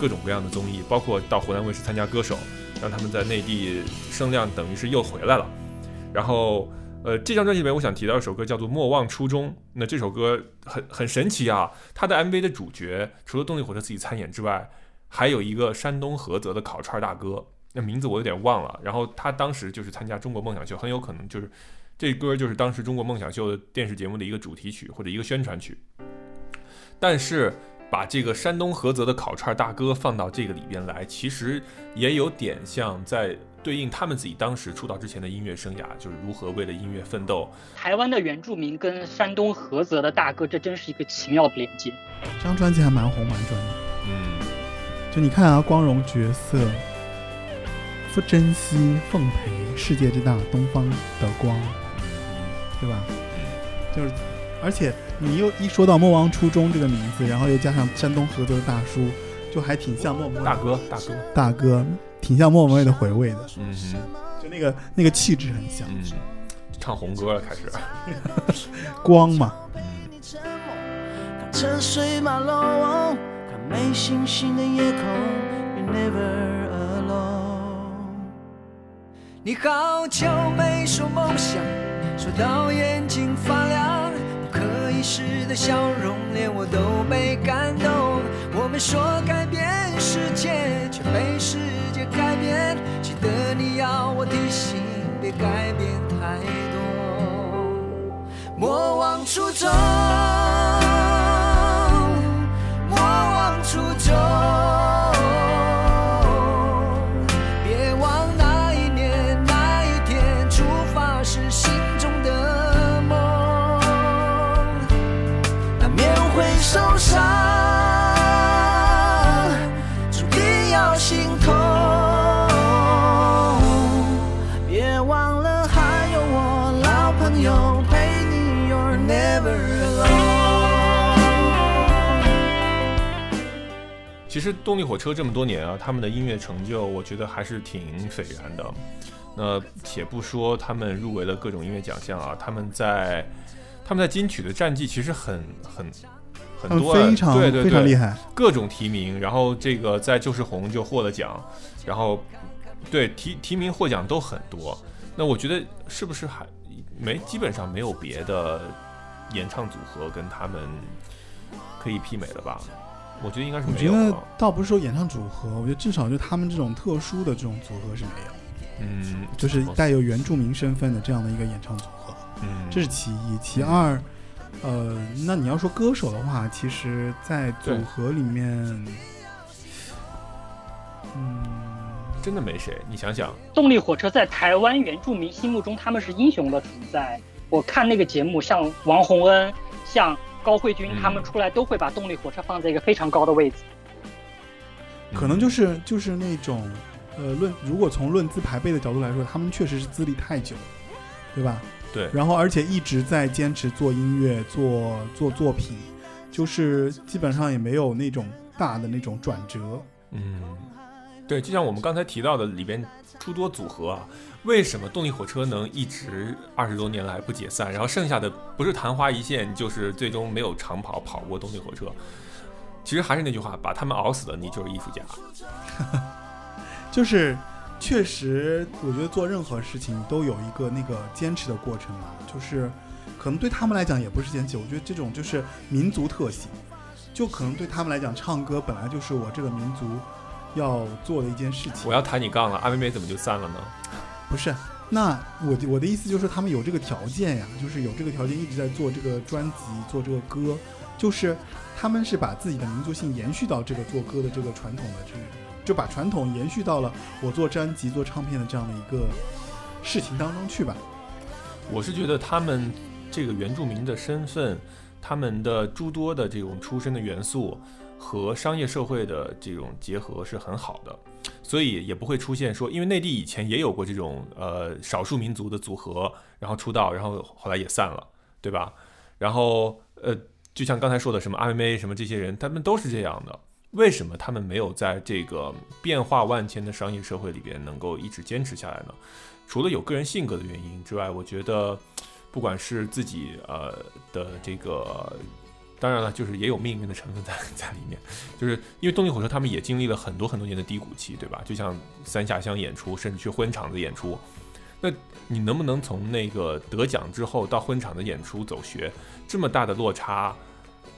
各种各样的综艺，包括到湖南卫视参加歌手，让他们在内地声量等于是又回来了。然后，呃，这张专辑里面我想提到一首歌叫做《莫忘初衷》。那这首歌很很神奇啊，它的 MV 的主角除了动力火车自己参演之外，还有一个山东菏泽的烤串大哥。那名字我有点忘了，然后他当时就是参加《中国梦想秀》，很有可能就是这歌就是当时《中国梦想秀》的电视节目的一个主题曲或者一个宣传曲。但是把这个山东菏泽的烤串大哥放到这个里边来，其实也有点像在对应他们自己当时出道之前的音乐生涯，就是如何为了音乐奋斗。台湾的原住民跟山东菏泽的大哥，这真是一个奇妙的连接。这张专辑还蛮红蛮专的。嗯，就你看啊，光荣角色，不珍惜奉陪，世界之大，东方的光，对吧？就是，而且你又一说到莫忘初衷这个名字，然后又加上山东菏泽的大叔，就还挺像莫文蔚大哥，大哥，大哥，挺像莫文蔚的回味的，嗯哼，就那个那个气质很像，嗯，唱红歌了开始，光嘛。嗯。车水马龙，看没星星的夜空，You're never。你好久没说梦想，说到眼睛发亮，不可一世的笑容，连我都被感动。我们说改变世界，却被世界改变。记得你要我提醒，别改变太多。莫忘初衷，莫忘初衷。其实动力火车这么多年啊，他们的音乐成就，我觉得还是挺斐然的。那且不说他们入围了各种音乐奖项啊，他们在他们在金曲的战绩其实很很很多啊，非常对对对，非常厉害。各种提名，然后这个在就是红就获了奖，然后对提提名获奖都很多。那我觉得是不是还没基本上没有别的演唱组合跟他们可以媲美了吧？我觉得应该是我觉得。倒不是说演唱组合，我觉得至少就他们这种特殊的这种组合是没有，嗯，就是带有原住民身份的这样的一个演唱组合，嗯，这是其一。其二，呃，那你要说歌手的话，其实，在组合里面，嗯，真的没谁。你想想，动力火车在台湾原住民心目中，他们是英雄的存在。我看那个节目，像王洪恩、像高慧君嗯他们出来，都会把动力火车放在一个非常高的位置。可能就是就是那种，呃，论如果从论资排辈的角度来说，他们确实是资历太久，对吧？对，然后而且一直在坚持做音乐、做做作品，就是基本上也没有那种大的那种转折。嗯，对，就像我们刚才提到的里边诸多组合啊，为什么动力火车能一直二十多年来不解散？然后剩下的不是昙花一现，就是最终没有长跑跑过动力火车。其实还是那句话，把他们熬死了，你就是艺术家。就是确实，我觉得做任何事情都有一个那个坚持的过程嘛，就是可能对他们来讲也不是坚持，我觉得这种就是民族特性，就可能对他们来讲，唱歌本来就是我这个民族要做的一件事情我。要抬你杠了，阿妹妹怎么就散了呢？不是，那我我的意思就是他们有这个条件呀，就是有这个条件一直在做这个专辑，做这个歌，就是他们是把自己的民族性延续到这个做歌的这个传统的这个，就把传统延续到了我做专辑、做唱片的这样的一个事情当中去吧。我是觉得他们这个原住民的身份，他们的诸多的这种出身的元素和商业社会的这种结合是很好的，所以也不会出现说，因为内地以前也有过这种呃少数民族的组合，然后出道，然后后来也散了，对吧？然后呃，就像刚才说的什么阿妹妹什么这些人，他们都是这样的。为什么他们没有在这个变化万千的商业社会里边能够一直坚持下来呢？除了有个人性格的原因之外，我觉得不管是自己呃的这个，当然了，就是也有命运的成分在 在里面。就是因为动力火车他们也经历了很多很多年的低谷期，对吧？就像三下乡演出，甚至去婚场的演出，那你能不能从那个得奖之后到婚场的演出走学，这么大的落差？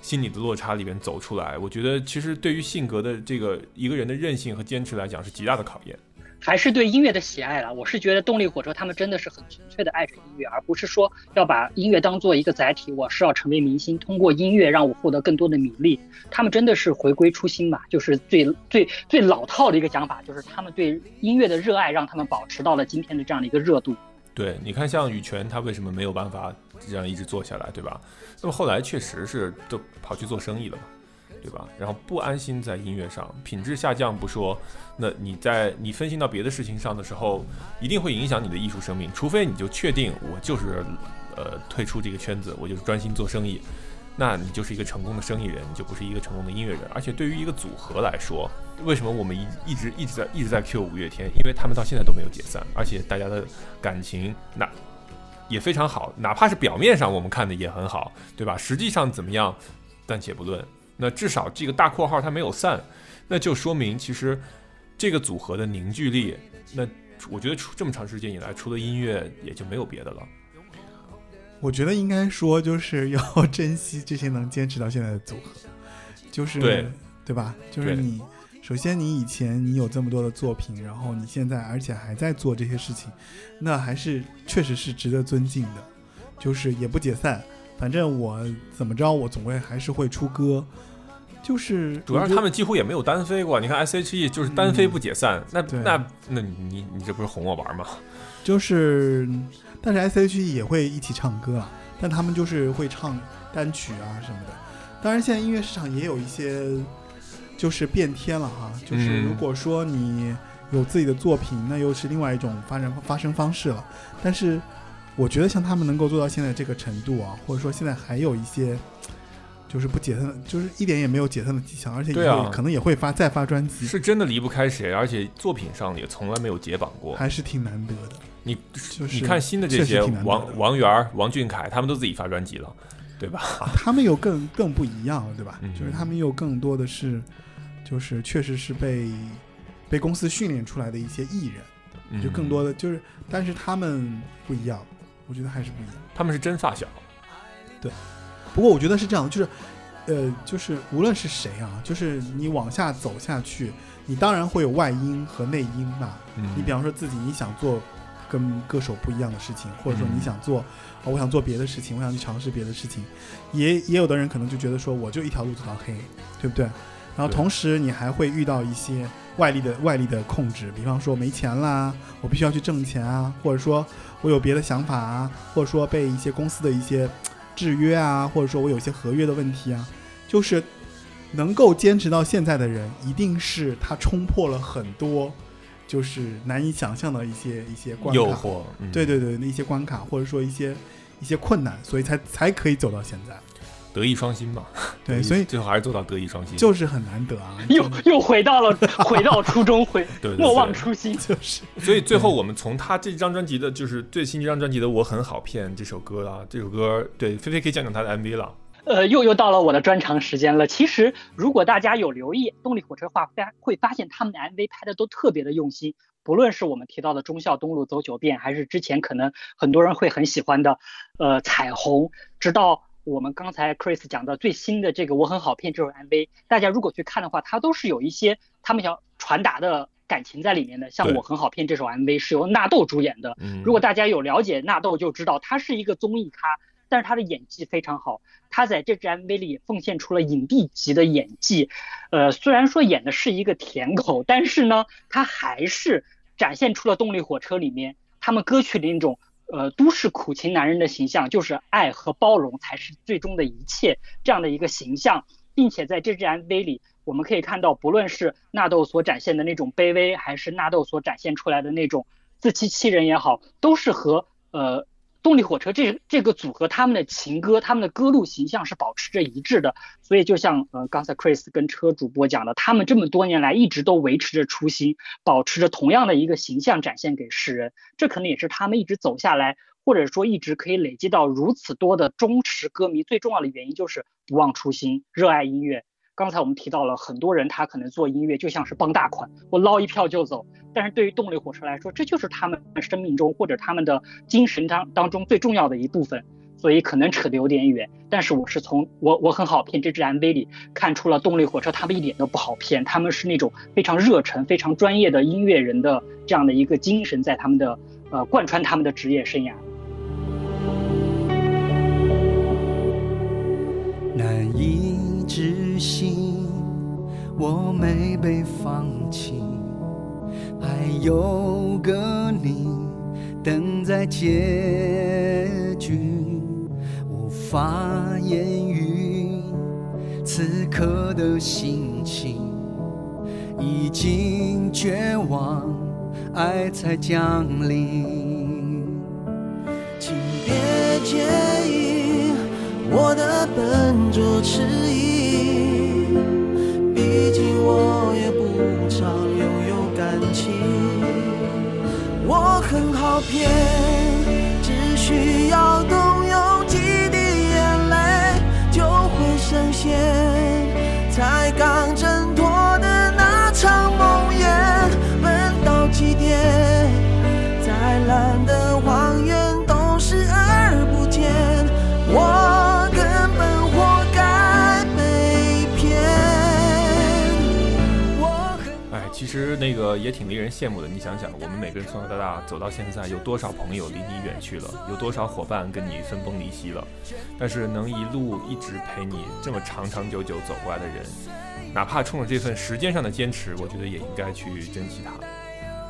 心理的落差里面走出来，我觉得其实对于性格的这个一个人的韧性和坚持来讲是极大的考验。还是对音乐的喜爱了。我是觉得动力火车他们真的是很纯粹的爱着音乐，而不是说要把音乐当做一个载体，我是要成为明星，通过音乐让我获得更多的名利。他们真的是回归初心吧，就是最最最老套的一个讲法，就是他们对音乐的热爱让他们保持到了今天的这样的一个热度。对，你看像羽泉，他为什么没有办法这样一直做下来，对吧？那么后来确实是都跑去做生意了嘛，对吧？然后不安心在音乐上，品质下降不说，那你在你分心到别的事情上的时候，一定会影响你的艺术生命。除非你就确定我就是呃退出这个圈子，我就是专心做生意，那你就是一个成功的生意人，你就不是一个成功的音乐人。而且对于一个组合来说，为什么我们一一直一直在一直在 Q 五月天？因为他们到现在都没有解散，而且大家的感情那也非常好，哪怕是表面上我们看的也很好，对吧？实际上怎么样，暂且不论，那至少这个大括号它没有散，那就说明其实这个组合的凝聚力，那我觉得出这么长时间以来，除了音乐也就没有别的了。我觉得应该说就是要 珍惜这些能坚持到现在的组合，就是对对吧？就是你首先你以前你有这么多的作品，然后你现在而且还在做这些事情，那还是确实是值得尊敬的。就是也不解散，反正我怎么着，我总归还是会出歌。就是主要是他们几乎也没有单飞过，你看 S.H.E 就是单飞不解散，那对那那你你这不是哄我玩吗？就是，但是 S.H.E 也会一起唱歌啊，但他们就是会唱单曲啊什么的。当然，现在音乐市场也有一些就是变天了哈，就是嗯如果说你有自己的作品，那又是另外一种发展发生方式了。但是，我觉得像他们能够做到现在这个程度啊，或者说现在还有一些。就是不解散，就是一点也没有解散的迹象，而且可能也会发再发专辑，是真的离不开谁，而且作品上也从来没有解绑过。还是挺难得的。你就是你看新的这确些实挺难得的王王源儿、王俊凯，他们都自己发专辑了，对吧？他们又更更不一样了，对吧？嗯就是他们又更多的是，就是确实是被被公司训练出来的一些艺人，就更多的的就是，但是他们不一样，我觉得还是不一样。他们是真发小，对不过我觉得是这样，就是，呃，就是无论是谁啊，就是你往下走下去，你当然会有外因和内因嘛。嗯你比方说自己你想做跟歌手不一样的事情，或者说嗯你想做，哦我想做别的事情，我想去尝试别的事情，也也有的人可能就觉得说我就一条路走到黑，对不对？然后同时你还会遇到一些外力的外力的控制，比方说没钱啦，我必须要去挣钱啊，或者说我有别的想法啊，或者说被一些公司的一些制约啊，或者说我有些合约的问题啊，就是能够坚持到现在的人，一定是他冲破了很多就是难以想象的一些一些关卡，诱惑，嗯。对对对，那一些关卡或者说一些一些困难，所以才才可以走到现在。德艺双馨嘛。对，所以最后还是做到德艺双馨，就是很难得啊，又又回到了 回到初衷，回对对莫忘初心。就是所以最后我们从他这张专辑的，就是最新这张专辑的《我很好骗》这首歌啊，这首歌对菲菲可以讲讲他的 MV 了。呃，又又到了我的专场时间了。其实，如果大家有留意动力火车的话，发会发现他们的 MV 拍的都特别的用心。不论是我们提到的忠孝东路走九遍，还是之前可能很多人会很喜欢的，呃，彩虹，直到我们刚才 Chris 讲的最新的这个《我很好骗》这首 MV，大家如果去看的话，它都是有一些他们想传达的感情在里面的。像《我很好骗》这首 MV 是由纳豆主演的，嗯，如果大家有了解纳豆，就知道他是一个综艺咖，但是他的演技非常好。他在这支 MV 里也奉献出了影帝级的演技。呃，虽然说演的是一个舔狗，但是呢，他还是展现出了动力火车里面他们歌曲的那种呃都市苦情男人的形象，就是爱和包容才是最终的一切这样的一个形象，并且在这支 MV 里。我们可以看到，不论是纳豆所展现的那种卑微，还是纳豆所展现出来的那种自欺欺人也好，都是和呃动力火车这这个组合他们的情歌、他们的歌路形象是保持着一致的。所以就像呃刚才 Chris 跟车主播讲的，他们这么多年来一直都维持着初心，保持着同样的一个形象展现给世人。这可能也是他们一直走下来，或者说一直可以累积到如此多的忠实歌迷最重要的原因，就是不忘初心，热爱音乐。刚才我们提到了很多人，他可能做音乐就像是傍大款，我捞一票就走。但是对于动力火车来说，这就是他们生命中或者他们的精神当当中最重要的一部分。所以可能扯得有点远，但是我是从我我很好骗这支 MV 里看出了动力火车他们一点都不好骗，他们是那种非常热忱、非常专业的音乐人的这样的一个精神在他们的呃贯穿他们的职业生涯。置信，我没被放弃，还有个你等在结局，无法言喻此刻的心情，已经绝望，爱才降临。请别介意我的笨拙迟疑，我也不常拥有感情。我很好骗，只需要动用几滴眼泪，就会深陷实那个也挺令人羡慕的。你想想，我们每个人从小到大走到现在，有多少朋友离你远去了？有多少伙伴跟你分崩离析了？但是能一路一直陪你这么长长久久走过来的人，哪怕冲着这份时间上的坚持，我觉得也应该去珍惜他。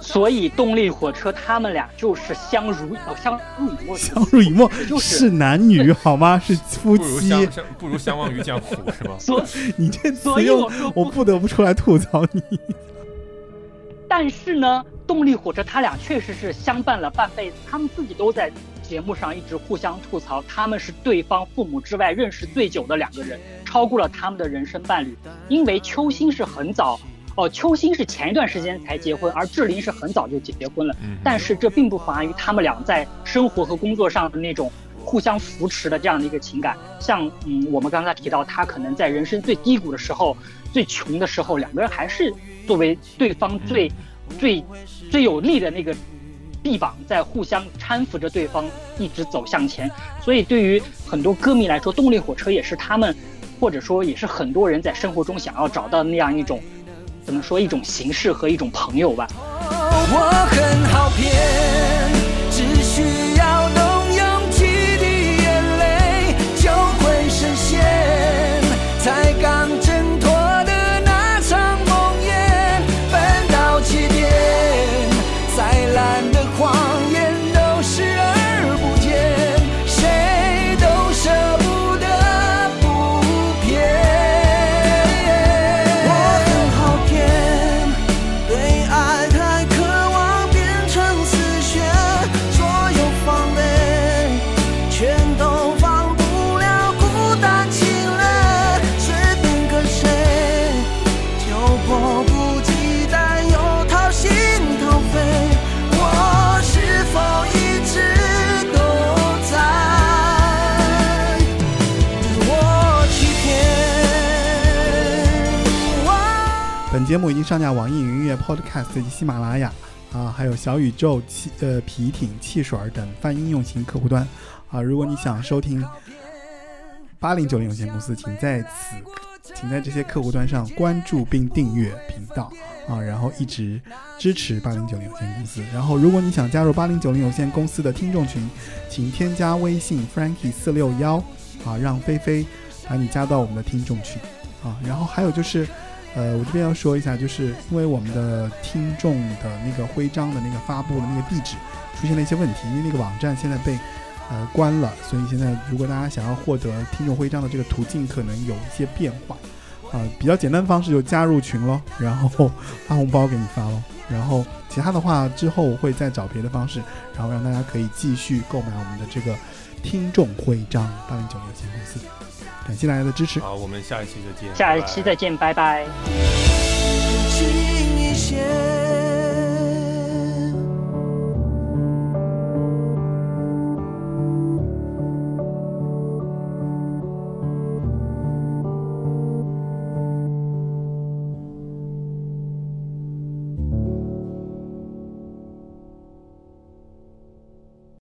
所以动力火车他们俩就是相濡哦相濡以沫，相濡以沫就是是男女好吗？是夫不如妻。相相不如相忘于江湖，是吗？所 你这所以词用我我不得不出来吐槽你。但是呢，动力火车他俩确实是相伴了半辈子，他们自己都在节目上一直互相吐槽，他们是对方父母之外认识最久的两个人，超过了他们的人生伴侣。因为秋心是很早，哦，秋心是前一段时间才结婚，而志玲是很早就结婚了。嗯，但是这并不妨碍于他们俩在生活和工作上的那种互相扶持的这样的一个情感。像嗯，我们刚才提到，他可能在人生最低谷的时候、最穷的时候，两个人还是作为对方最、最、最有力的那个臂膀，在互相搀扶着对方一直走向前。所以，对于很多歌迷来说，动力火车也是他们，或者说也是很多人在生活中想要找到那样一种，怎么说一种形式和一种朋友吧。我很好骗，节目已经上架网易云音乐、Podcast 以及喜马拉雅啊，还有小宇宙、汽呃皮艇、汽水等泛应用型客户端啊。如果你想收听八零九零有限公司，请在此，请在这些客户端上关注并订阅频道啊，然后一直支持八零九零有限公司。然后，如果你想加入八零九零有限公司的听众群，请添加微信 Frankie 四六幺啊，让菲菲把你加到我们的听众群啊。然后还有就是。呃，我这边要说一下，就是因为我们的听众的那个徽章的那个发布的那个地址出现了一些问题，因为那个网站现在被呃关了，所以现在如果大家想要获得听众徽章的这个途径可能有一些变化。啊、比较简单的方式就加入群咯，然后发红包给你发咯，然后其他的话之后我会再找别的方式，然后让大家可以继续购买我们的这个听众徽章八零九零有限公司。感谢大家的支持，好，我们下一期再见。下一期再见，拜拜。